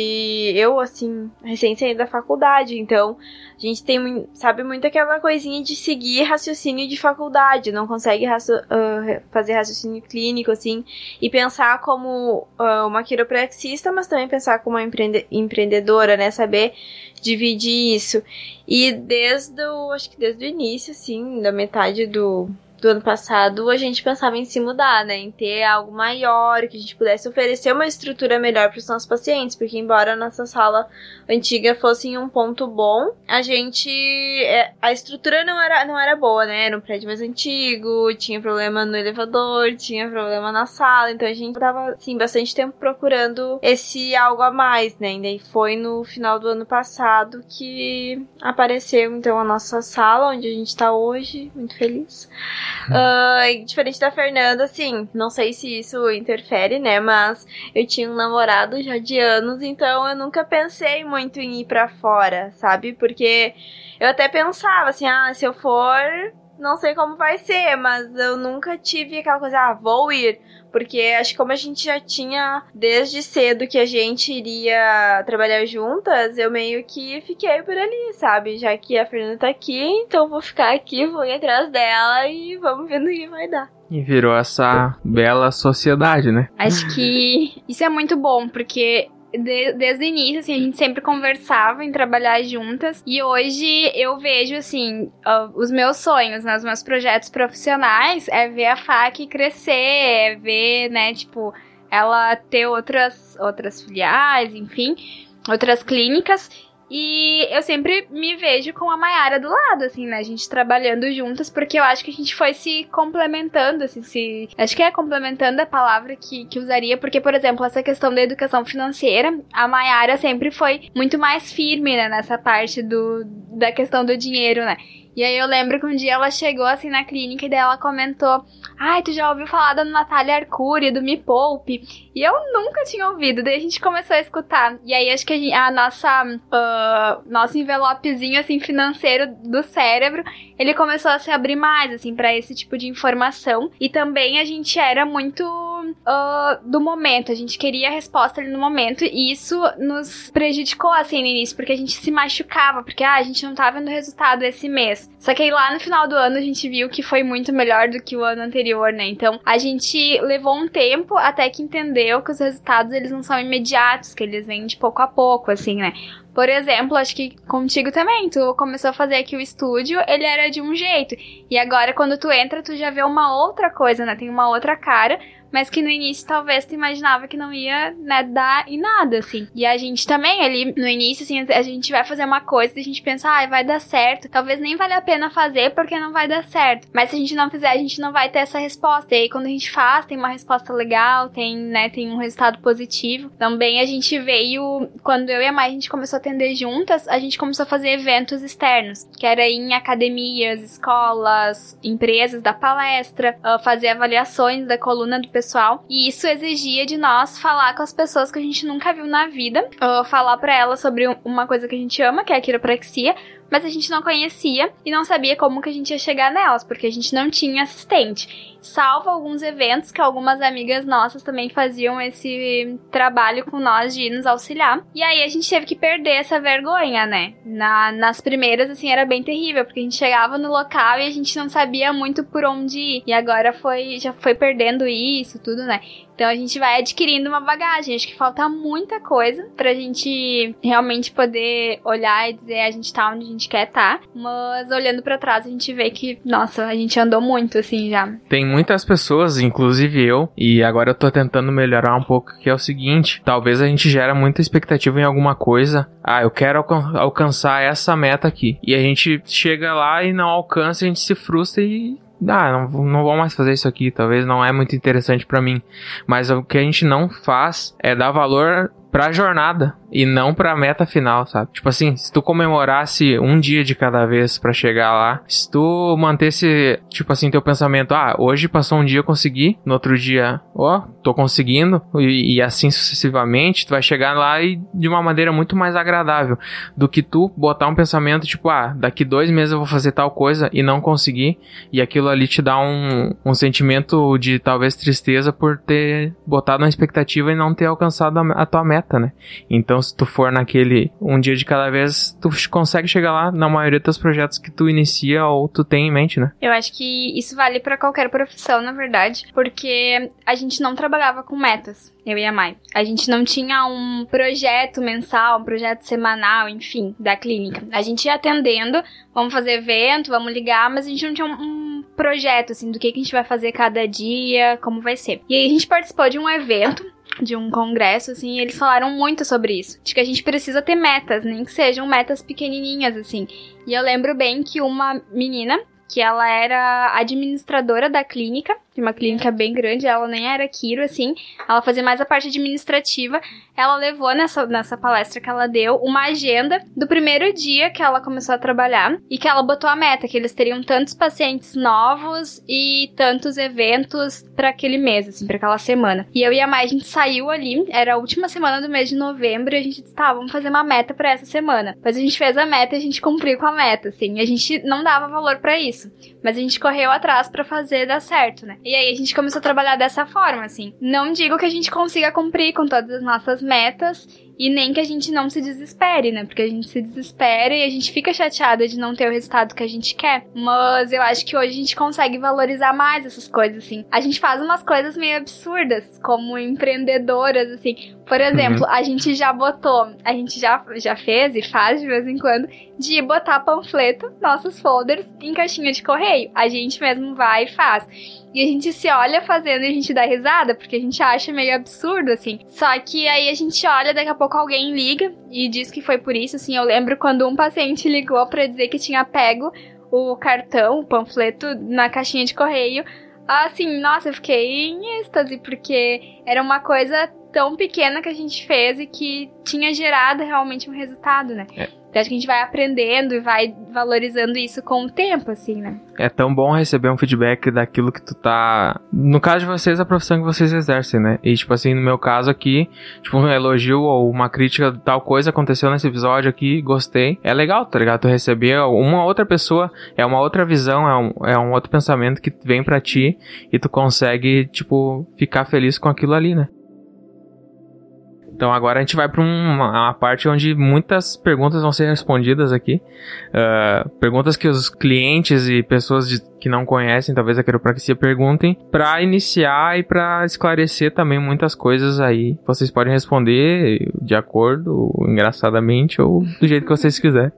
eu, assim, recém saí da faculdade, então a gente tem, sabe, muito aquela coisinha de seguir raciocínio de faculdade, não consegue raci uh, fazer raciocínio clínico, assim, e pensar como uh, uma quiropraxista, mas também pensar como uma empreende empreendedora, né, saber dividir isso. E desde o, acho que desde o início, assim, da metade do, do ano passado, a gente pensava em se mudar, né? Em ter algo maior, que a gente pudesse oferecer uma estrutura melhor para os nossos pacientes, porque embora a nossa sala antiga fosse em um ponto bom, a gente. É, a estrutura não era, não era boa, né? Era um prédio mais antigo, tinha problema no elevador, tinha problema na sala, então a gente tava, assim, bastante tempo procurando esse algo a mais, né? E daí foi no final do ano passado que apareceu, então, a nossa sala, onde a gente tá hoje, muito feliz. Uh, diferente da Fernanda, assim, não sei se isso interfere, né? Mas eu tinha um namorado já de anos, então eu nunca pensei muito em ir para fora, sabe? Porque eu até pensava assim, ah, se eu for, não sei como vai ser, mas eu nunca tive aquela coisa, ah, vou ir. Porque acho que como a gente já tinha desde cedo que a gente iria trabalhar juntas, eu meio que fiquei por ali, sabe? Já que a Fernanda tá aqui, então vou ficar aqui, vou ir atrás dela e vamos ver no que vai dar. E virou essa bela sociedade, né? Acho que isso é muito bom, porque de, desde o início, assim, a gente sempre conversava em trabalhar juntas. E hoje eu vejo, assim, uh, os meus sonhos, né, os meus projetos profissionais é ver a FAC crescer, é ver, né, tipo, ela ter outras, outras filiais, enfim, outras clínicas. E eu sempre me vejo com a Mayara do lado, assim, né? A gente trabalhando juntas, porque eu acho que a gente foi se complementando, assim, se. Acho que é complementando a palavra que, que usaria, porque, por exemplo, essa questão da educação financeira, a Mayara sempre foi muito mais firme, né, nessa parte do, da questão do dinheiro, né? E aí eu lembro que um dia ela chegou assim na clínica e daí ela comentou: Ai, tu já ouviu falar da Natália Arcuri, do Me Poupe? E eu nunca tinha ouvido, daí a gente começou a escutar. E aí acho que a, gente, a nossa. Uh, nosso envelopezinho assim financeiro do cérebro, ele começou a se abrir mais, assim, para esse tipo de informação. E também a gente era muito uh, do momento. A gente queria a resposta ali no momento. E isso nos prejudicou, assim, no início, porque a gente se machucava, porque ah, a gente não tá vendo resultado esse mês. Só que aí lá no final do ano a gente viu que foi muito melhor do que o ano anterior, né? Então a gente levou um tempo até que entendeu que os resultados eles não são imediatos, que eles vêm de pouco a pouco, assim, né? Por exemplo, acho que contigo também, tu começou a fazer aqui o estúdio, ele era de um jeito. E agora, quando tu entra, tu já vê uma outra coisa, né? Tem uma outra cara, mas que no início talvez tu imaginava que não ia, né, dar em nada, assim. E a gente também, ali no início, assim, a gente vai fazer uma coisa e a gente pensa, ah, vai dar certo. Talvez nem vale a pena fazer porque não vai dar certo. Mas se a gente não fizer, a gente não vai ter essa resposta. E aí quando a gente faz, tem uma resposta legal, tem, né, tem um resultado positivo. Também a gente veio, quando eu e a Mai a gente começou a atender juntas, a gente começou a fazer eventos externos, que era em academias, escolas, empresas, da palestra, uh, fazer avaliações da coluna do pessoal. E isso exigia de nós falar com as pessoas que a gente nunca viu na vida, falar para elas sobre uma coisa que a gente ama, que é a quiropraxia, mas a gente não conhecia e não sabia como que a gente ia chegar nelas, porque a gente não tinha assistente. Salvo alguns eventos que algumas amigas nossas também faziam esse trabalho com nós de nos auxiliar. E aí a gente teve que perder essa vergonha, né? Na, nas primeiras, assim, era bem terrível, porque a gente chegava no local e a gente não sabia muito por onde ir. E agora foi, já foi perdendo isso, tudo, né? Então a gente vai adquirindo uma bagagem. Acho que falta muita coisa pra gente realmente poder olhar e dizer a gente tá onde a gente quer. Tá. Mas olhando para trás a gente vê que, nossa, a gente andou muito assim já. Tem muitas pessoas, inclusive eu, e agora eu tô tentando melhorar um pouco, que é o seguinte: talvez a gente gera muita expectativa em alguma coisa. Ah, eu quero alcan alcançar essa meta aqui. E a gente chega lá e não alcança, a gente se frustra e ah, não, não vou mais fazer isso aqui, talvez não é muito interessante para mim. Mas o que a gente não faz é dar valor pra jornada e não pra meta final, sabe? Tipo assim, se tu comemorasse um dia de cada vez para chegar lá, se tu mantesse, tipo assim, teu pensamento, ah, hoje passou um dia eu consegui, no outro dia, ó, oh, tô conseguindo, e, e, assim sucessivamente, tu vai chegar lá e de uma maneira muito mais agradável do que tu botar um pensamento, tipo, ah, daqui dois meses eu vou fazer tal coisa e não conseguir, e aquilo ali te dá um, um sentimento de talvez tristeza por ter botado uma expectativa e não ter alcançado a, a tua meta, né? Então, se tu for naquele um dia de cada vez, tu consegue chegar lá na maioria dos projetos que tu inicia ou tu tem em mente, né? Eu acho que isso vale para qualquer profissão, na verdade, porque a gente não trabalhava com metas eu e a Mai. A gente não tinha um projeto mensal, um projeto semanal, enfim, da clínica. A gente ia atendendo, vamos fazer evento, vamos ligar, mas a gente não tinha um, um projeto, assim, do que, que a gente vai fazer cada dia, como vai ser. E aí a gente participou de um evento de um congresso, assim, eles falaram muito sobre isso. De que a gente precisa ter metas, nem que sejam metas pequenininhas, assim. E eu lembro bem que uma menina, que ela era administradora da clínica, uma clínica bem grande, ela nem era Kiro, assim, ela fazia mais a parte administrativa. Ela levou nessa, nessa palestra que ela deu uma agenda do primeiro dia que ela começou a trabalhar e que ela botou a meta, que eles teriam tantos pacientes novos e tantos eventos para aquele mês, assim, para aquela semana. E eu e a Mai, a gente saiu ali, era a última semana do mês de novembro e a gente disse, tá, vamos fazer uma meta para essa semana. Mas a gente fez a meta e a gente cumpriu com a meta, assim, a gente não dava valor para isso, mas a gente correu atrás para fazer dar certo, né? E aí a gente começou a trabalhar dessa forma, assim. Não digo que a gente consiga cumprir com todas as nossas metas e nem que a gente não se desespere, né? Porque a gente se desespera e a gente fica chateada de não ter o resultado que a gente quer. Mas eu acho que hoje a gente consegue valorizar mais essas coisas, assim. A gente faz umas coisas meio absurdas, como empreendedoras, assim. Por exemplo, uhum. a gente já botou, a gente já, já fez e faz de vez em quando, de botar panfleto, nossos folders, em caixinha de correio. A gente mesmo vai e faz. E a gente se olha fazendo e a gente dá risada, porque a gente acha meio absurdo, assim. Só que aí a gente olha, daqui a pouco alguém liga e diz que foi por isso, assim. Eu lembro quando um paciente ligou para dizer que tinha pego o cartão, o panfleto na caixinha de correio. Assim, nossa, eu fiquei em êxtase, porque era uma coisa tão pequena que a gente fez e que tinha gerado realmente um resultado, né? É. Então acho que a gente vai aprendendo e vai valorizando isso com o tempo, assim, né? É tão bom receber um feedback daquilo que tu tá. No caso de vocês, a profissão que vocês exercem, né? E, tipo assim, no meu caso aqui, tipo, um elogio ou uma crítica de tal coisa aconteceu nesse episódio aqui, gostei. É legal, tá ligado? Tu receber uma outra pessoa, é uma outra visão, é um, é um outro pensamento que vem para ti e tu consegue, tipo, ficar feliz com aquilo ali, né? Então agora a gente vai para uma, uma, parte onde muitas perguntas vão ser respondidas aqui. Uh, perguntas que os clientes e pessoas de, que não conhecem, talvez a quiropraxia, perguntem para iniciar e para esclarecer também muitas coisas aí. Vocês podem responder de acordo, engraçadamente, ou do jeito que vocês quiserem.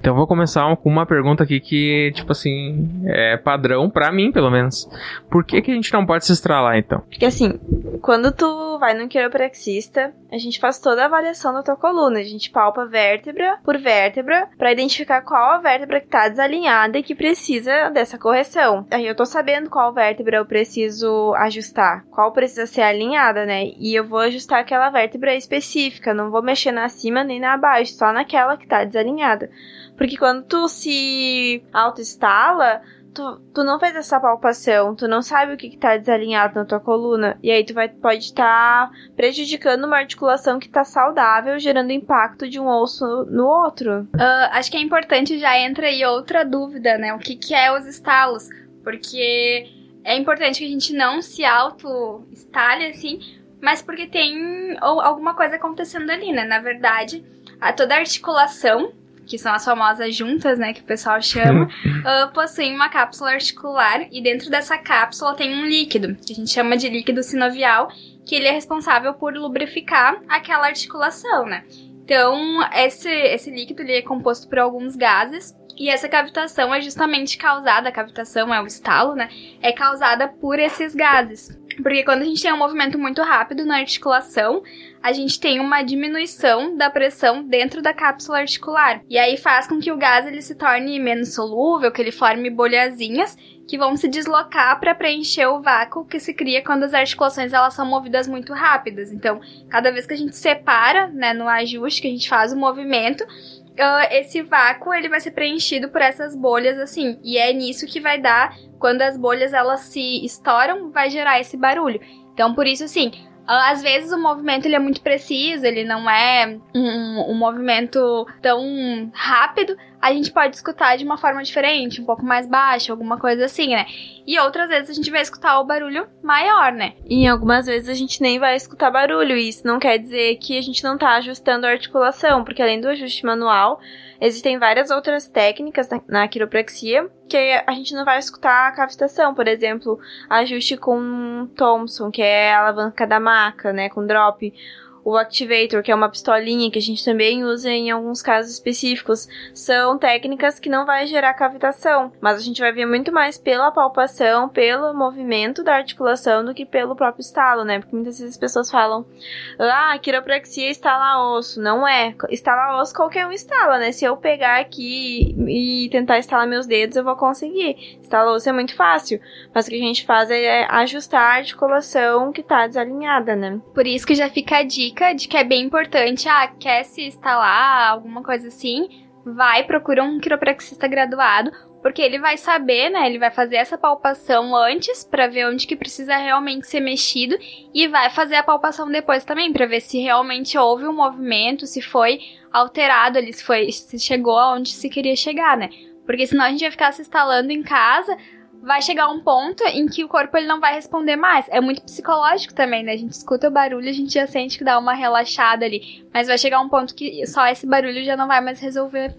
Então vou começar com uma pergunta aqui que, tipo assim, é padrão para mim, pelo menos. Por que, que a gente não pode se estralar, então? Porque assim, quando tu vai no quiropraxista, a gente faz toda a avaliação da tua coluna. A gente palpa vértebra por vértebra para identificar qual a vértebra que tá desalinhada e que precisa dessa correção. Aí eu tô sabendo qual vértebra eu preciso ajustar, qual precisa ser alinhada, né? E eu vou ajustar aquela vértebra específica, não vou mexer na cima nem na baixo, só naquela que tá desalinhada. Porque quando tu se autoinstala, tu, tu não fez essa palpação, tu não sabe o que, que tá desalinhado na tua coluna, e aí tu vai, pode estar tá prejudicando uma articulação que tá saudável, gerando impacto de um osso no outro. Uh, acho que é importante, já entra aí outra dúvida, né? O que, que é os estalos? Porque é importante que a gente não se auto-estale assim, mas porque tem alguma coisa acontecendo ali, né? Na verdade, a toda a articulação que são as famosas juntas, né, que o pessoal chama, uh, possuem uma cápsula articular e dentro dessa cápsula tem um líquido, que a gente chama de líquido sinovial, que ele é responsável por lubrificar aquela articulação, né? Então, esse, esse líquido ele é composto por alguns gases e essa cavitação é justamente causada, a cavitação é o estalo, né? É causada por esses gases. Porque quando a gente tem um movimento muito rápido na articulação, a gente tem uma diminuição da pressão dentro da cápsula articular. E aí faz com que o gás ele se torne menos solúvel, que ele forme bolhazinhas que vão se deslocar para preencher o vácuo que se cria quando as articulações elas são movidas muito rápidas. Então, cada vez que a gente separa, né, no ajuste que a gente faz o movimento, uh, esse vácuo ele vai ser preenchido por essas bolhas assim. E é nisso que vai dar quando as bolhas elas se estouram, vai gerar esse barulho. Então, por isso, assim, às vezes o movimento ele é muito preciso, ele não é um, um, movimento tão rápido. A gente pode escutar de uma forma diferente, um pouco mais baixa, alguma coisa assim, né? E outras vezes a gente vai escutar o barulho maior, né? E algumas vezes a gente nem vai escutar barulho. E isso não quer dizer que a gente não tá ajustando a articulação, porque além do ajuste manual, Existem várias outras técnicas na, na quiropraxia que a gente não vai escutar a cavitação, por exemplo, ajuste com Thompson, que é a alavanca da maca, né, com drop, o Activator, que é uma pistolinha que a gente também usa em alguns casos específicos, são técnicas que não vai gerar cavitação, mas a gente vai ver muito mais pela palpação, pelo movimento da articulação do que pelo próprio estalo, né? Porque muitas vezes as pessoas falam, ah, quiropraxia estala osso. Não é. Estala osso qualquer um estala, né? Se eu pegar aqui e tentar estalar meus dedos, eu vou conseguir. Estalar osso é muito fácil, mas o que a gente faz é ajustar a articulação que tá desalinhada, né? Por isso que já fica a dica dica de que é bem importante, ah, quer se instalar, alguma coisa assim, vai, procura um quiropraxista graduado, porque ele vai saber, né? Ele vai fazer essa palpação antes para ver onde que precisa realmente ser mexido e vai fazer a palpação depois também para ver se realmente houve um movimento, se foi alterado ali, se foi se chegou aonde se queria chegar, né? Porque senão a gente vai ficar se instalando em casa, vai chegar um ponto em que o corpo ele não vai responder mais. É muito psicológico também, né? A gente escuta o barulho, a gente já sente que dá uma relaxada ali. Mas vai chegar um ponto que só esse barulho já não vai mais resolver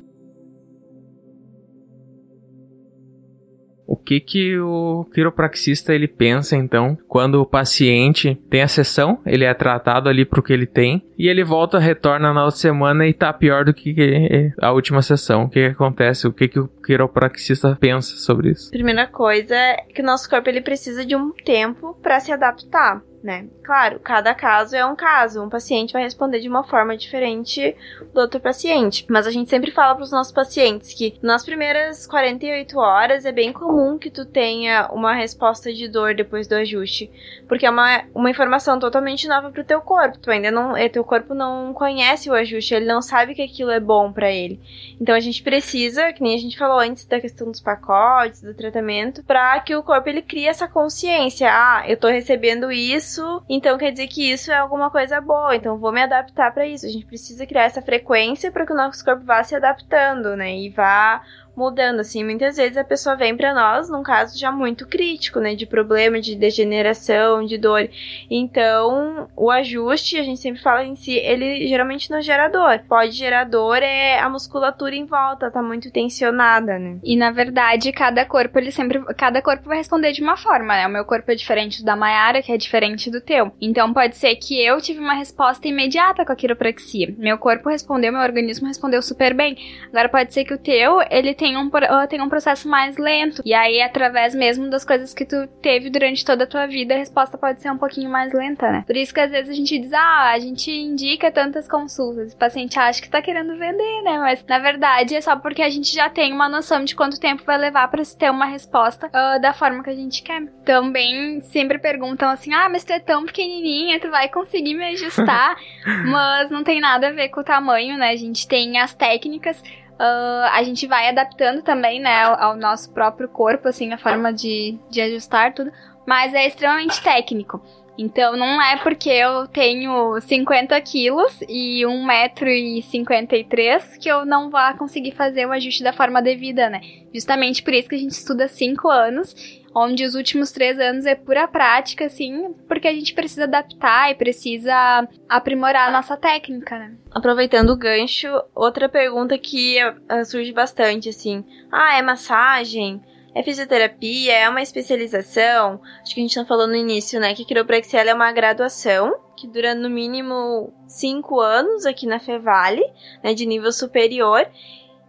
que que o quiropraxista ele pensa então quando o paciente tem a sessão, ele é tratado ali pro que ele tem e ele volta, retorna na outra semana e tá pior do que a última sessão. O que, que acontece? O que que o quiropraxista pensa sobre isso? Primeira coisa é que o nosso corpo ele precisa de um tempo para se adaptar né? Claro, cada caso é um caso. Um paciente vai responder de uma forma diferente do outro paciente. Mas a gente sempre fala para os nossos pacientes que nas primeiras 48 horas é bem comum que tu tenha uma resposta de dor depois do ajuste, porque é uma, uma informação totalmente nova pro teu corpo. Tu ainda não, é, teu corpo não conhece o ajuste, ele não sabe que aquilo é bom para ele. Então a gente precisa, que nem a gente falou antes da questão dos pacotes, do tratamento, para que o corpo ele crie essa consciência. Ah, eu tô recebendo isso isso, então quer dizer que isso é alguma coisa boa, então vou me adaptar para isso. A gente precisa criar essa frequência para que o nosso corpo vá se adaptando, né? E vá mudando, assim. Muitas vezes a pessoa vem para nós num caso já muito crítico, né? De problema, de degeneração, de dor. Então, o ajuste, a gente sempre fala em si, ele geralmente não gera dor. Pode gerar dor é a musculatura em volta, tá muito tensionada, né? E na verdade, cada corpo, ele sempre. Cada corpo vai responder de uma forma, né? O meu corpo é diferente do da Mayara, que é diferente do teu. Então pode ser que eu tive uma resposta imediata com a quiropraxia. Meu corpo respondeu, meu organismo respondeu super bem. Agora pode ser que o teu, ele tem tem um, tem um processo mais lento. E aí, através mesmo das coisas que tu teve durante toda a tua vida, a resposta pode ser um pouquinho mais lenta, né? Por isso que às vezes a gente diz, ah, a gente indica tantas consultas. O paciente acha que tá querendo vender, né? Mas na verdade é só porque a gente já tem uma noção de quanto tempo vai levar para se ter uma resposta uh, da forma que a gente quer. Também sempre perguntam assim, ah, mas tu é tão pequenininha, tu vai conseguir me ajustar? mas não tem nada a ver com o tamanho, né? A gente tem as técnicas Uh, a gente vai adaptando também, né, ao, nosso próprio corpo, assim, a forma de, de ajustar tudo, mas é extremamente técnico. Então não é porque eu tenho 50 quilos e 1,53m que eu não vá conseguir fazer o ajuste da forma devida, né? Justamente por isso que a gente estuda 5 anos, onde os últimos 3 anos é pura prática, assim, porque a gente precisa adaptar e precisa aprimorar a nossa técnica, né? Aproveitando o gancho, outra pergunta que uh, surge bastante, assim, ah, é massagem? É fisioterapia? É uma especialização? Acho que a gente não falou no início, né? Que quiropraxia é uma graduação que dura no mínimo cinco anos aqui na Fevale, né? De nível superior.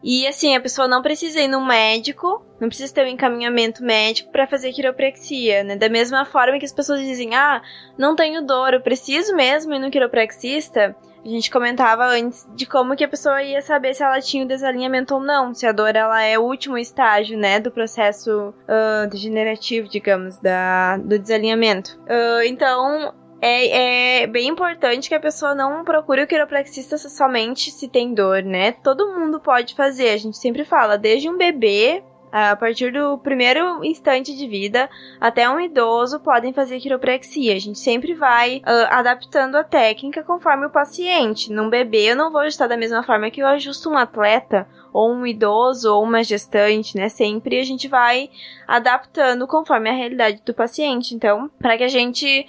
E assim, a pessoa não precisa ir no médico, não precisa ter um encaminhamento médico para fazer quiropraxia, né? Da mesma forma que as pessoas dizem: "Ah, não tenho dor, eu preciso mesmo ir no quiropraxista". A gente comentava antes de como que a pessoa ia saber se ela tinha o desalinhamento ou não, se a dor ela é o último estágio, né, do processo uh, degenerativo, digamos, da, do desalinhamento. Uh, então, é, é, bem importante que a pessoa não procure o quiropraxista somente se tem dor, né? Todo mundo pode fazer, a gente sempre fala, desde um bebê a partir do primeiro instante de vida até um idoso podem fazer quiropraxia. A gente sempre vai uh, adaptando a técnica conforme o paciente. Num bebê eu não vou ajustar da mesma forma que eu ajusto um atleta ou um idoso ou uma gestante, né? Sempre a gente vai adaptando conforme a realidade do paciente. Então, para que a gente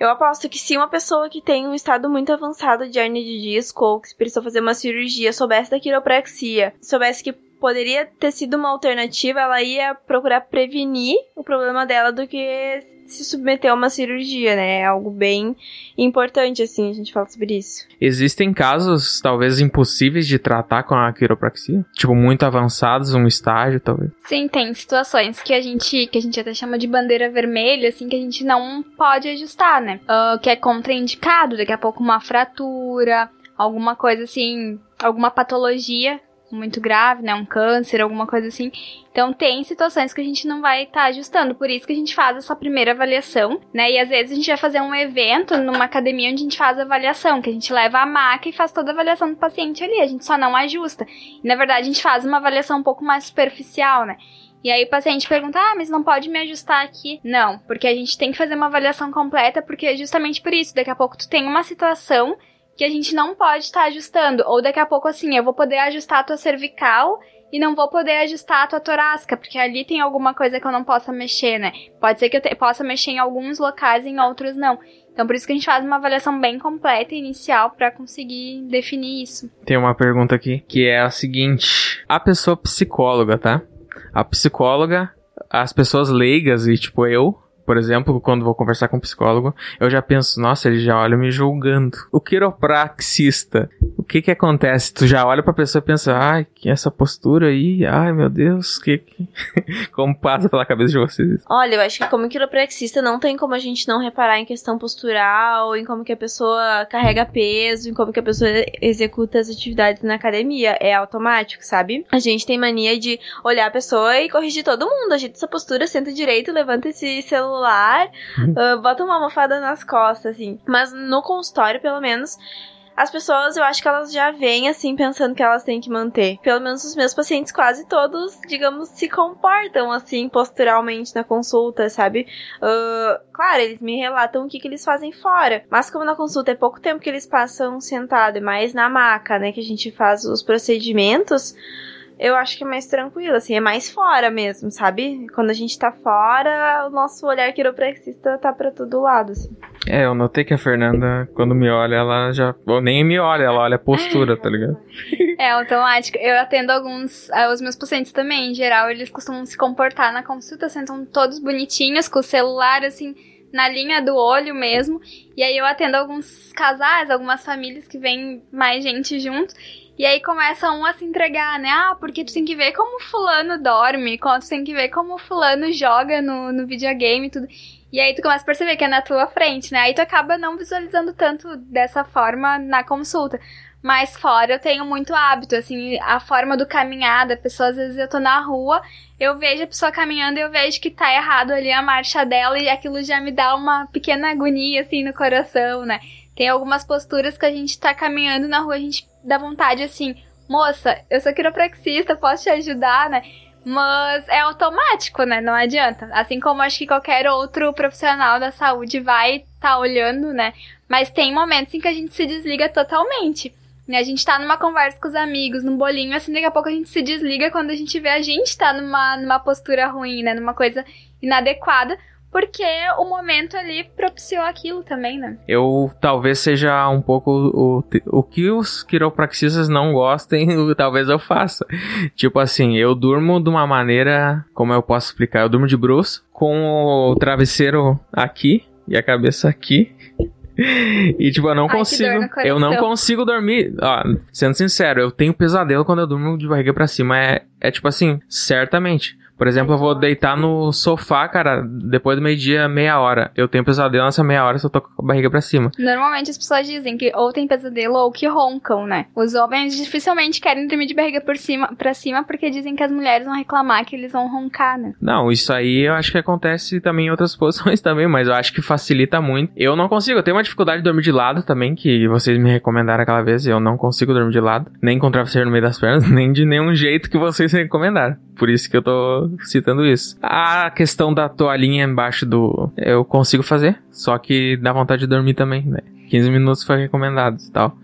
eu aposto que se uma pessoa que tem um estado muito avançado de hernia de disco ou que precisou fazer uma cirurgia soubesse da quiropraxia, soubesse que poderia ter sido uma alternativa, ela ia procurar prevenir o problema dela do que se submeter a uma cirurgia, né? É algo bem importante, assim, a gente fala sobre isso. Existem casos, talvez, impossíveis de tratar com a quiropraxia? Tipo, muito avançados, um estágio, talvez? Sim, tem situações que a gente, que a gente até chama de bandeira vermelha, assim, que a gente não pode ajustar, né? Uh, que é contraindicado, daqui a pouco uma fratura, alguma coisa assim, alguma patologia muito grave, né? Um câncer, alguma coisa assim. Então tem situações que a gente não vai estar tá ajustando. Por isso que a gente faz essa primeira avaliação, né? E às vezes a gente vai fazer um evento numa academia onde a gente faz avaliação, que a gente leva a maca e faz toda a avaliação do paciente ali. A gente só não ajusta. E na verdade a gente faz uma avaliação um pouco mais superficial, né? E aí o paciente pergunta: "Ah, mas não pode me ajustar aqui?". Não, porque a gente tem que fazer uma avaliação completa, porque é justamente por isso, daqui a pouco tu tem uma situação que a gente não pode estar tá ajustando. Ou daqui a pouco, assim, eu vou poder ajustar a tua cervical e não vou poder ajustar a tua torácica, porque ali tem alguma coisa que eu não possa mexer, né? Pode ser que eu te, possa mexer em alguns locais e em outros não. Então por isso que a gente faz uma avaliação bem completa e inicial para conseguir definir isso. Tem uma pergunta aqui que é a seguinte: a pessoa psicóloga, tá? A psicóloga, as pessoas leigas e tipo eu, por exemplo, quando vou conversar com um psicólogo, eu já penso, nossa, ele já olha me julgando. O quiropraxista, o que que acontece? Tu já olha pra pessoa e pensa, ai, que essa postura aí, ai meu Deus, que, que... como passa pela cabeça de vocês? Olha, eu acho que como quiropraxista não tem como a gente não reparar em questão postural, em como que a pessoa carrega peso, em como que a pessoa executa as atividades na academia. É automático, sabe? A gente tem mania de olhar a pessoa e corrigir todo mundo. A gente essa postura, senta direito, levanta esse celular celular, uh, bota uma almofada nas costas, assim. Mas no consultório, pelo menos, as pessoas, eu acho que elas já vêm assim pensando que elas têm que manter. Pelo menos os meus pacientes quase todos, digamos, se comportam assim posturalmente na consulta, sabe? Uh, claro, eles me relatam o que, que eles fazem fora. Mas como na consulta é pouco tempo que eles passam sentado, é mais na maca, né? Que a gente faz os procedimentos eu acho que é mais tranquilo, assim, é mais fora mesmo, sabe? Quando a gente tá fora, o nosso olhar quiropraxista tá pra todo lado, assim. É, eu notei que a Fernanda, quando me olha, ela já. Ou nem me olha, ela olha a postura, tá ligado? É automático. Eu atendo alguns. Eh, os meus pacientes também, em geral, eles costumam se comportar na consulta, sentam todos bonitinhos, com o celular, assim na linha do olho mesmo. E aí eu atendo alguns casais, algumas famílias que vem mais gente junto. E aí começa um a se entregar, né? Ah, porque tu tem que ver como fulano dorme, tu tem que ver como fulano joga no, no videogame e tudo. E aí tu começa a perceber que é na tua frente, né? Aí tu acaba não visualizando tanto dessa forma na consulta. Mas fora eu tenho muito hábito, assim, a forma do caminhar da pessoa, às vezes eu tô na rua, eu vejo a pessoa caminhando e eu vejo que tá errado ali a marcha dela e aquilo já me dá uma pequena agonia, assim, no coração, né? Tem algumas posturas que a gente tá caminhando na rua, a gente dá vontade, assim, moça, eu sou quiropraxista, posso te ajudar, né? Mas é automático, né? Não adianta. Assim como acho que qualquer outro profissional da saúde vai estar tá olhando, né? Mas tem momentos em que a gente se desliga totalmente. Né? A gente tá numa conversa com os amigos, num bolinho, assim, daqui a pouco a gente se desliga quando a gente vê a gente tá numa, numa postura ruim, né? Numa coisa inadequada porque o momento ali propiciou aquilo também, né? Eu talvez seja um pouco o, o que os quiropraxistas não gostem, talvez eu faça. Tipo assim, eu durmo de uma maneira, como eu posso explicar? Eu durmo de bruxo, com o travesseiro aqui e a cabeça aqui. E tipo, eu não Ai, consigo. Eu não consigo dormir. Ó, sendo sincero, eu tenho pesadelo quando eu durmo de barriga para cima. É, é tipo assim, certamente. Por exemplo, eu vou deitar no sofá, cara, depois do meio-dia, meia hora. Eu tenho pesadelo nessa meia hora se eu tô com a barriga pra cima. Normalmente as pessoas dizem que ou tem pesadelo ou que roncam, né? Os homens dificilmente querem dormir de barriga por cima, pra cima porque dizem que as mulheres vão reclamar que eles vão roncar, né? Não, isso aí eu acho que acontece também em outras posições também, mas eu acho que facilita muito. Eu não consigo, eu tenho uma dificuldade de dormir de lado também, que vocês me recomendaram aquela vez, eu não consigo dormir de lado, nem com travesseiro no meio das pernas, nem de nenhum jeito que vocês recomendaram. Por isso que eu tô citando isso. A questão da toalhinha embaixo do. Eu consigo fazer, só que dá vontade de dormir também, né? 15 minutos foi recomendado e tal.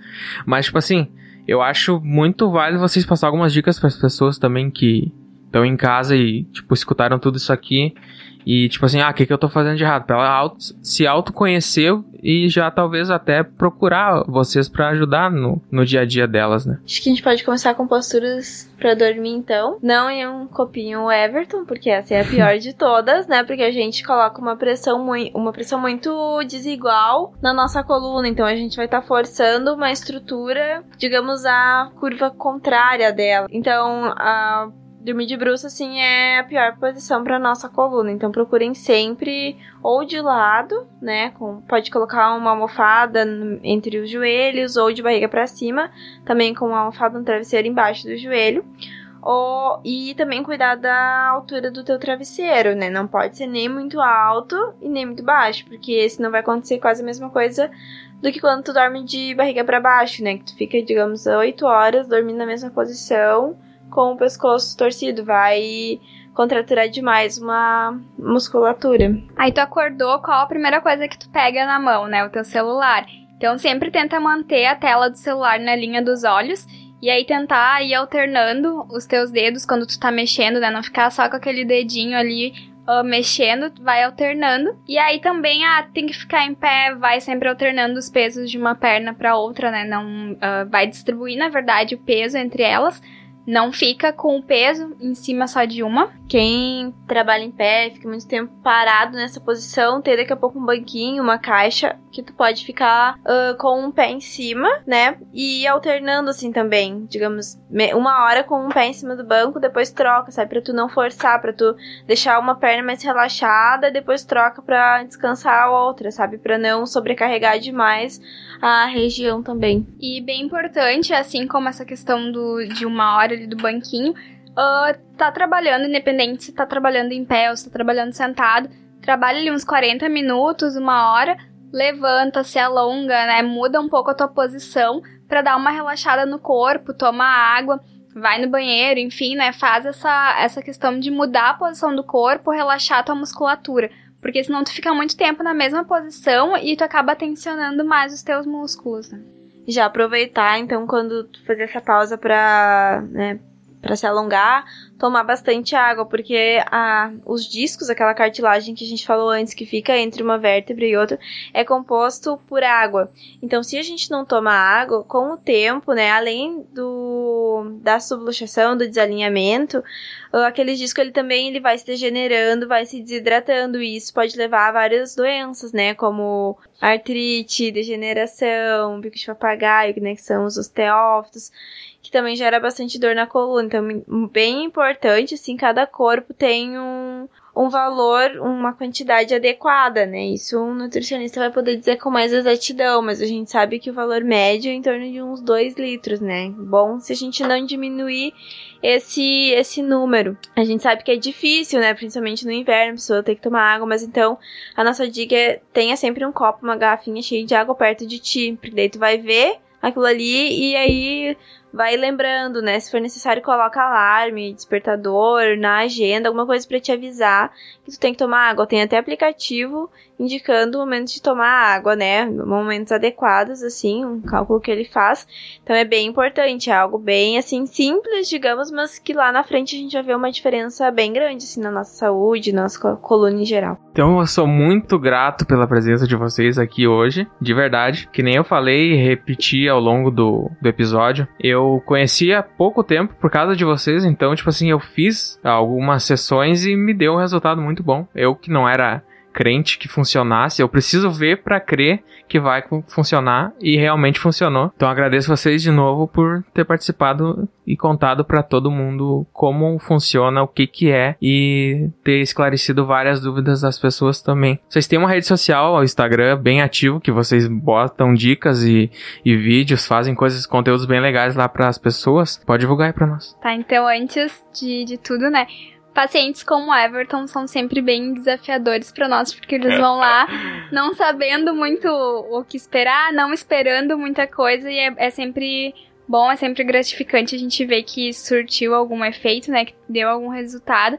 Mas, tipo assim, eu acho muito válido vocês passar algumas dicas para as pessoas também que estão em casa e, tipo, escutaram tudo isso aqui e tipo assim, ah, o que, que eu tô fazendo de errado? Pra ela auto, se autoconhecer e já talvez até procurar vocês para ajudar no, no dia a dia delas, né? Acho que a gente pode começar com posturas para dormir então. Não em um copinho Everton, porque essa é a pior de todas, né? Porque a gente coloca uma pressão, muito, uma pressão muito desigual na nossa coluna. Então a gente vai estar tá forçando uma estrutura, digamos, a curva contrária dela. Então a dormir de bruxo, assim, é a pior posição para nossa coluna. Então, procurem sempre ou de lado, né? Com, pode colocar uma almofada entre os joelhos ou de barriga para cima, também com uma almofada, um travesseiro embaixo do joelho. Ou, e também cuidar da altura do teu travesseiro, né? Não pode ser nem muito alto e nem muito baixo, porque senão vai acontecer quase a mesma coisa do que quando tu dorme de barriga para baixo, né? Que tu fica, digamos, 8 horas dormindo na mesma posição com o pescoço torcido, vai contraturar demais uma musculatura. Aí tu acordou, qual a primeira coisa que tu pega na mão, né? O teu celular. Então sempre tenta manter a tela do celular na linha dos olhos e aí tentar ir alternando os teus dedos quando tu tá mexendo, né? Não ficar só com aquele dedinho ali uh, mexendo, vai alternando. E aí também ah, tem que ficar em pé, vai sempre alternando os pesos de uma perna para outra, né? Não uh, vai distribuir, na verdade, o peso entre elas não fica com o peso em cima só de uma. Quem trabalha em pé, fica muito tempo parado nessa posição, ter daqui a pouco um banquinho, uma caixa, que tu pode ficar uh, com um pé em cima, né? E alternando assim também, digamos, uma hora com um pé em cima do banco, depois troca, sabe? Pra tu não forçar, pra tu deixar uma perna mais relaxada, depois troca pra descansar a outra, sabe? Pra não sobrecarregar demais a região também. E bem importante, assim como essa questão do, de uma hora ali do banquinho, uh, tá trabalhando, independente se tá trabalhando em pé ou se tá trabalhando sentado, trabalha ali uns 40 minutos, uma hora, levanta, se alonga, né? Muda um pouco a tua posição para dar uma relaxada no corpo, toma água, vai no banheiro, enfim, né? Faz essa, essa questão de mudar a posição do corpo, relaxar a tua musculatura. Porque senão tu fica muito tempo na mesma posição e tu acaba tensionando mais os teus músculos, né? Já aproveitar, então, quando tu fazer essa pausa pra, né, pra se alongar, tomar bastante água, porque a, os discos, aquela cartilagem que a gente falou antes, que fica entre uma vértebra e outra, é composto por água. Então, se a gente não toma água, com o tempo, né, além do da subluxação, do desalinhamento, aquele disco ele também ele vai se degenerando, vai se desidratando, e isso pode levar a várias doenças, né, como artrite, degeneração, bico de papagaio, né, que são os osteófitos que também gera bastante dor na coluna. Então, bem importante, assim, cada corpo tem um, um valor, uma quantidade adequada, né? Isso um nutricionista vai poder dizer com mais exatidão, mas a gente sabe que o valor médio é em torno de uns 2 litros, né? Bom, se a gente não diminuir esse esse número. A gente sabe que é difícil, né? Principalmente no inverno, a pessoa tem que tomar água, mas então a nossa dica é tenha sempre um copo, uma garrafinha cheia de água perto de ti, porque daí tu vai ver aquilo ali e aí vai lembrando, né? Se for necessário, coloca alarme, despertador na agenda, alguma coisa para te avisar que tu tem que tomar água. Tem até aplicativo indicando o momento de tomar água, né? Momentos adequados, assim, um cálculo que ele faz. Então é bem importante, é algo bem, assim, simples, digamos, mas que lá na frente a gente vai ver uma diferença bem grande, assim, na nossa saúde, na nossa coluna em geral. Então eu sou muito grato pela presença de vocês aqui hoje, de verdade. Que nem eu falei e repeti ao longo do, do episódio, eu conheci há pouco tempo por causa de vocês, então, tipo assim, eu fiz algumas sessões e me deu um resultado muito bom. Eu que não era crente que funcionasse. Eu preciso ver para crer que vai funcionar e realmente funcionou. Então agradeço vocês de novo por ter participado e contado para todo mundo como funciona, o que que é e ter esclarecido várias dúvidas das pessoas também. Vocês têm uma rede social, o Instagram, bem ativo, que vocês botam dicas e, e vídeos, fazem coisas, conteúdos bem legais lá para as pessoas. Pode divulgar aí para nós. Tá, então antes de, de tudo, né? Pacientes como o Everton são sempre bem desafiadores para nós, porque eles vão lá não sabendo muito o que esperar, não esperando muita coisa, e é, é sempre bom, é sempre gratificante a gente ver que surtiu algum efeito, né? Que deu algum resultado.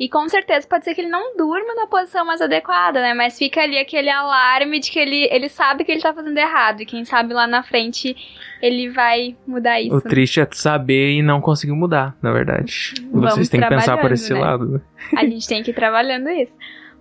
E com certeza pode ser que ele não durma na posição mais adequada, né? Mas fica ali aquele alarme de que ele, ele sabe que ele tá fazendo errado. E quem sabe lá na frente ele vai mudar isso. O triste é saber e não conseguir mudar, na verdade. Vamos Vocês têm que pensar por esse né? lado. Né? A gente tem que ir trabalhando isso.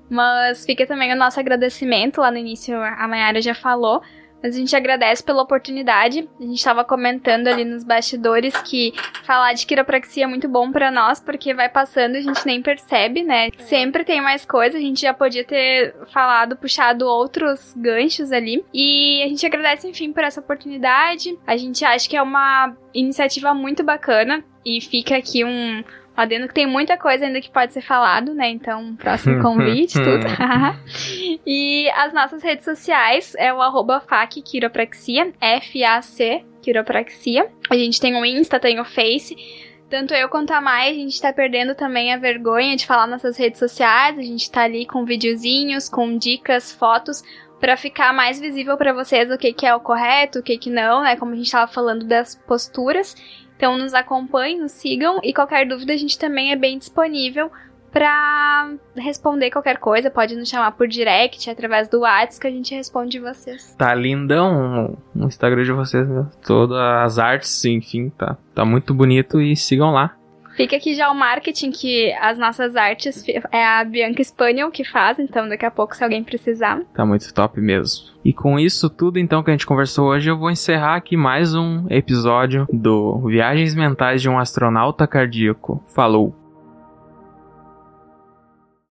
Mas fica também o nosso agradecimento. Lá no início a Mayara já falou mas a gente agradece pela oportunidade. A gente estava comentando ali nos bastidores que falar de quiropraxia é muito bom para nós, porque vai passando e a gente nem percebe, né? Sempre tem mais coisa, a gente já podia ter falado, puxado outros ganchos ali. E a gente agradece, enfim, por essa oportunidade. A gente acha que é uma iniciativa muito bacana e fica aqui um, adendo que tem muita coisa ainda que pode ser falado, né? Então, próximo convite, tudo. e as nossas redes sociais é o arroba FAC Quiropraxia, F-A-C Quiropraxia. A gente tem o Insta, tem o Face. Tanto eu quanto a Mai, a gente tá perdendo também a vergonha de falar nossas redes sociais. A gente tá ali com videozinhos, com dicas, fotos, para ficar mais visível para vocês o que, que é o correto, o que, que não, né? Como a gente tava falando das posturas. Então nos acompanhem, nos sigam e qualquer dúvida a gente também é bem disponível para responder qualquer coisa. Pode nos chamar por direct através do WhatsApp que a gente responde vocês. Tá lindão o Instagram de vocês, né? Todas as artes, enfim, tá, tá muito bonito e sigam lá. Fica aqui já o marketing, que as nossas artes é a Bianca Spaniel que faz, então daqui a pouco, se alguém precisar. Tá muito top mesmo. E com isso tudo então que a gente conversou hoje, eu vou encerrar aqui mais um episódio do Viagens Mentais de um Astronauta Cardíaco. Falou!